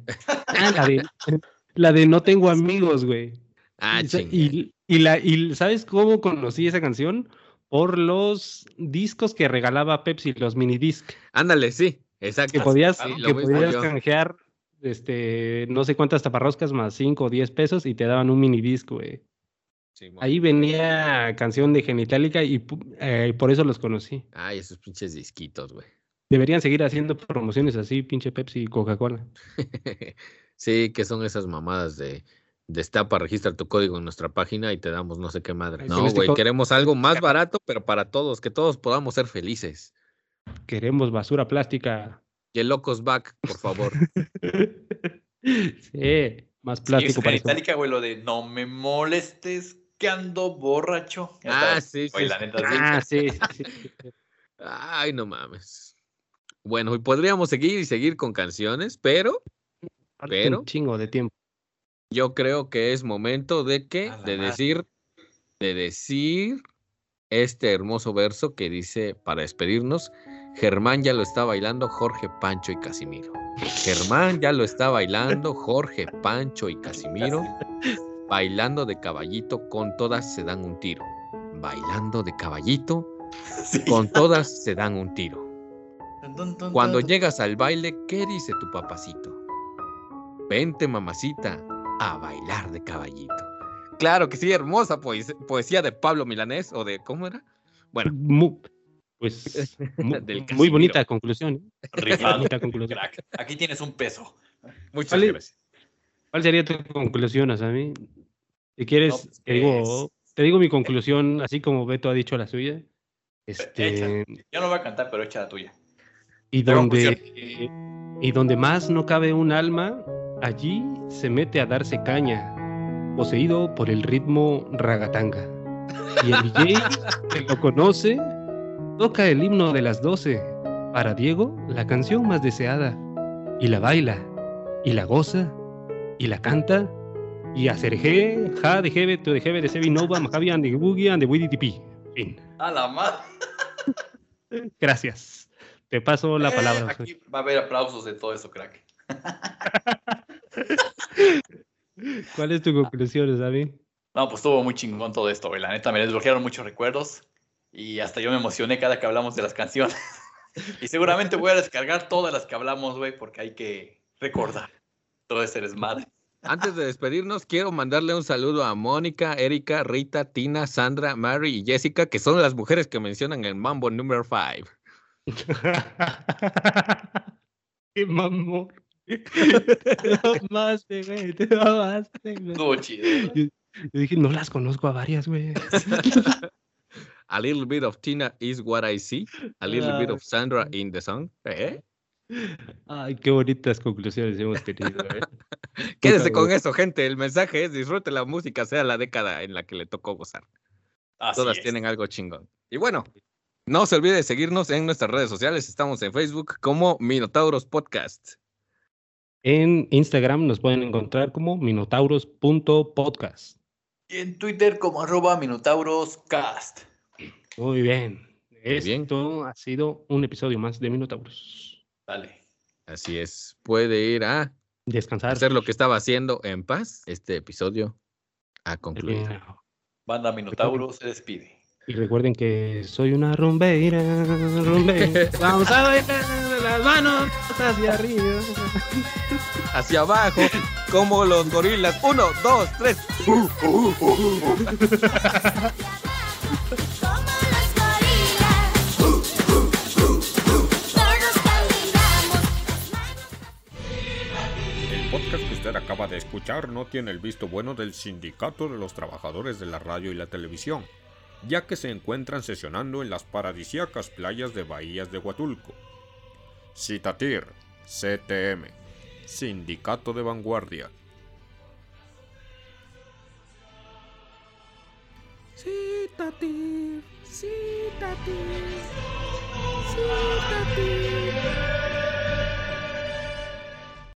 Ah, la de, la de No tengo amigos, güey. Ah, y, y, y la, y ¿sabes cómo conocí esa canción? Por los discos que regalaba Pepsi, los mini disc. Ándale, sí, exacto. Que podías, que podías canjear este, no sé cuántas taparroscas más 5 o 10 pesos y te daban un mini disc, güey. Ahí venía canción de Genitalica y eh, por eso los conocí. Ay, esos pinches disquitos, güey. Deberían seguir haciendo promociones así, pinche Pepsi y Coca-Cola. sí, que son esas mamadas de destapa, registra tu código en nuestra página y te damos no sé qué madre. No, güey, queremos algo más barato, pero para todos, que todos podamos ser felices. Queremos basura plástica. Y el Locos Back, por favor. Sí, más Sí, plástico es para eso. Genitalica, güey, lo de no me molestes que ando borracho. Ah, sabes, sí, sí, la sí. neta, sí. Ah, sí, sí, sí, sí. Ay, no mames. Bueno, y podríamos seguir y seguir con canciones, pero Pero- Un chingo de tiempo. Yo creo que es momento de que, de decir, de decir este hermoso verso que dice para despedirnos, Germán ya lo está bailando, Jorge, Pancho y Casimiro. Germán ya lo está bailando, Jorge, Pancho y Casimiro, bailando de caballito, con todas se dan un tiro. Bailando de caballito, con todas se dan un tiro. Cuando llegas al baile, ¿qué dice tu papacito? Vente, mamacita, a bailar de caballito. Claro que sí, hermosa poes- poesía de Pablo Milanés o de, ¿cómo era? Bueno, pues mu- Del muy Casimiro. bonita conclusión. ¿eh? Bonita conclusión. crack. Aquí tienes un peso. muchas Vale. gracias. ¿Cuál sería tu conclusión, Asami? Si quieres, No, pues, te, digo, te digo mi conclusión, así como Beto ha dicho la suya. Este, Yo no voy a cantar, pero echa la tuya. y la donde y donde más no cabe un alma, allí se mete a darse caña, poseído por el ritmo ragatanga. Y el DJ que lo conoce toca el himno de las doce. Para Diego, la canción más deseada. Y la baila, y la goza, y la canta. Y a Sergé, ja de Jebe, to de Jebe, de Sebi Nova, Majavi, and the Boogie, and the Widdy Tipi. Fin. A la madre. Gracias. Te paso la Eh, palabra. Aquí va a haber aplausos de todo eso, crack. ¿Cuál es tu conclusión, David? No, pues estuvo muy chingón todo esto, güey. La neta, me desbloquearon muchos recuerdos. Y hasta yo me emocioné cada que hablamos de las canciones. y seguramente voy a descargar todas las que hablamos, güey, porque hay que recordar todo ese desmadre. Antes de despedirnos, quiero mandarle un saludo a Mónica, Erika, Rita, Tina, Sandra, Mary y Jessica, que son las mujeres que mencionan el Mambo Number 5. ¡Qué mamón! Te mamaste, güey. Te mamaste, güey. Estuvo chido. Yo, yo dije, no las conozco a varias, güey. A little bit of Tina is what I see. A little bit of Sandra in the song. ¿Eh? Ay, qué bonitas conclusiones hemos tenido, ¿eh? Quédese con eso, gente. El mensaje es disfrute la música, sea la década en la que le tocó gozar. Así Todas es. tienen algo chingón. Y bueno, no se olvide de seguirnos en nuestras redes sociales. Estamos en Facebook como Minotauros Podcast. En Instagram nos pueden encontrar como minotauros.podcast. Y en Twitter como arroba minotauroscast. Muy bien. bien. Esto ha sido un episodio más de Minotauros. Dale. Así es. Puede ir a Descansar. hacer lo que estaba haciendo en paz. Este episodio ha concluido. Banda Minotauro se despide. Y recuerden que soy una rumbeira, rumbeira. Vamos a bailar manos hacia arriba. Hacia abajo, como los gorilas. Uno, dos, tres. Como las gorilas. Todos caminamos. El podcast que usted acaba de escuchar no tiene el visto bueno del Sindicato de los Trabajadores de la Radio y la Televisión, ya que se encuentran sesionando en las paradisíacas playas de Bahías de Huatulco. Citatir, CTM, Sindicato de Vanguardia. Citatir, Citatir, Citatir.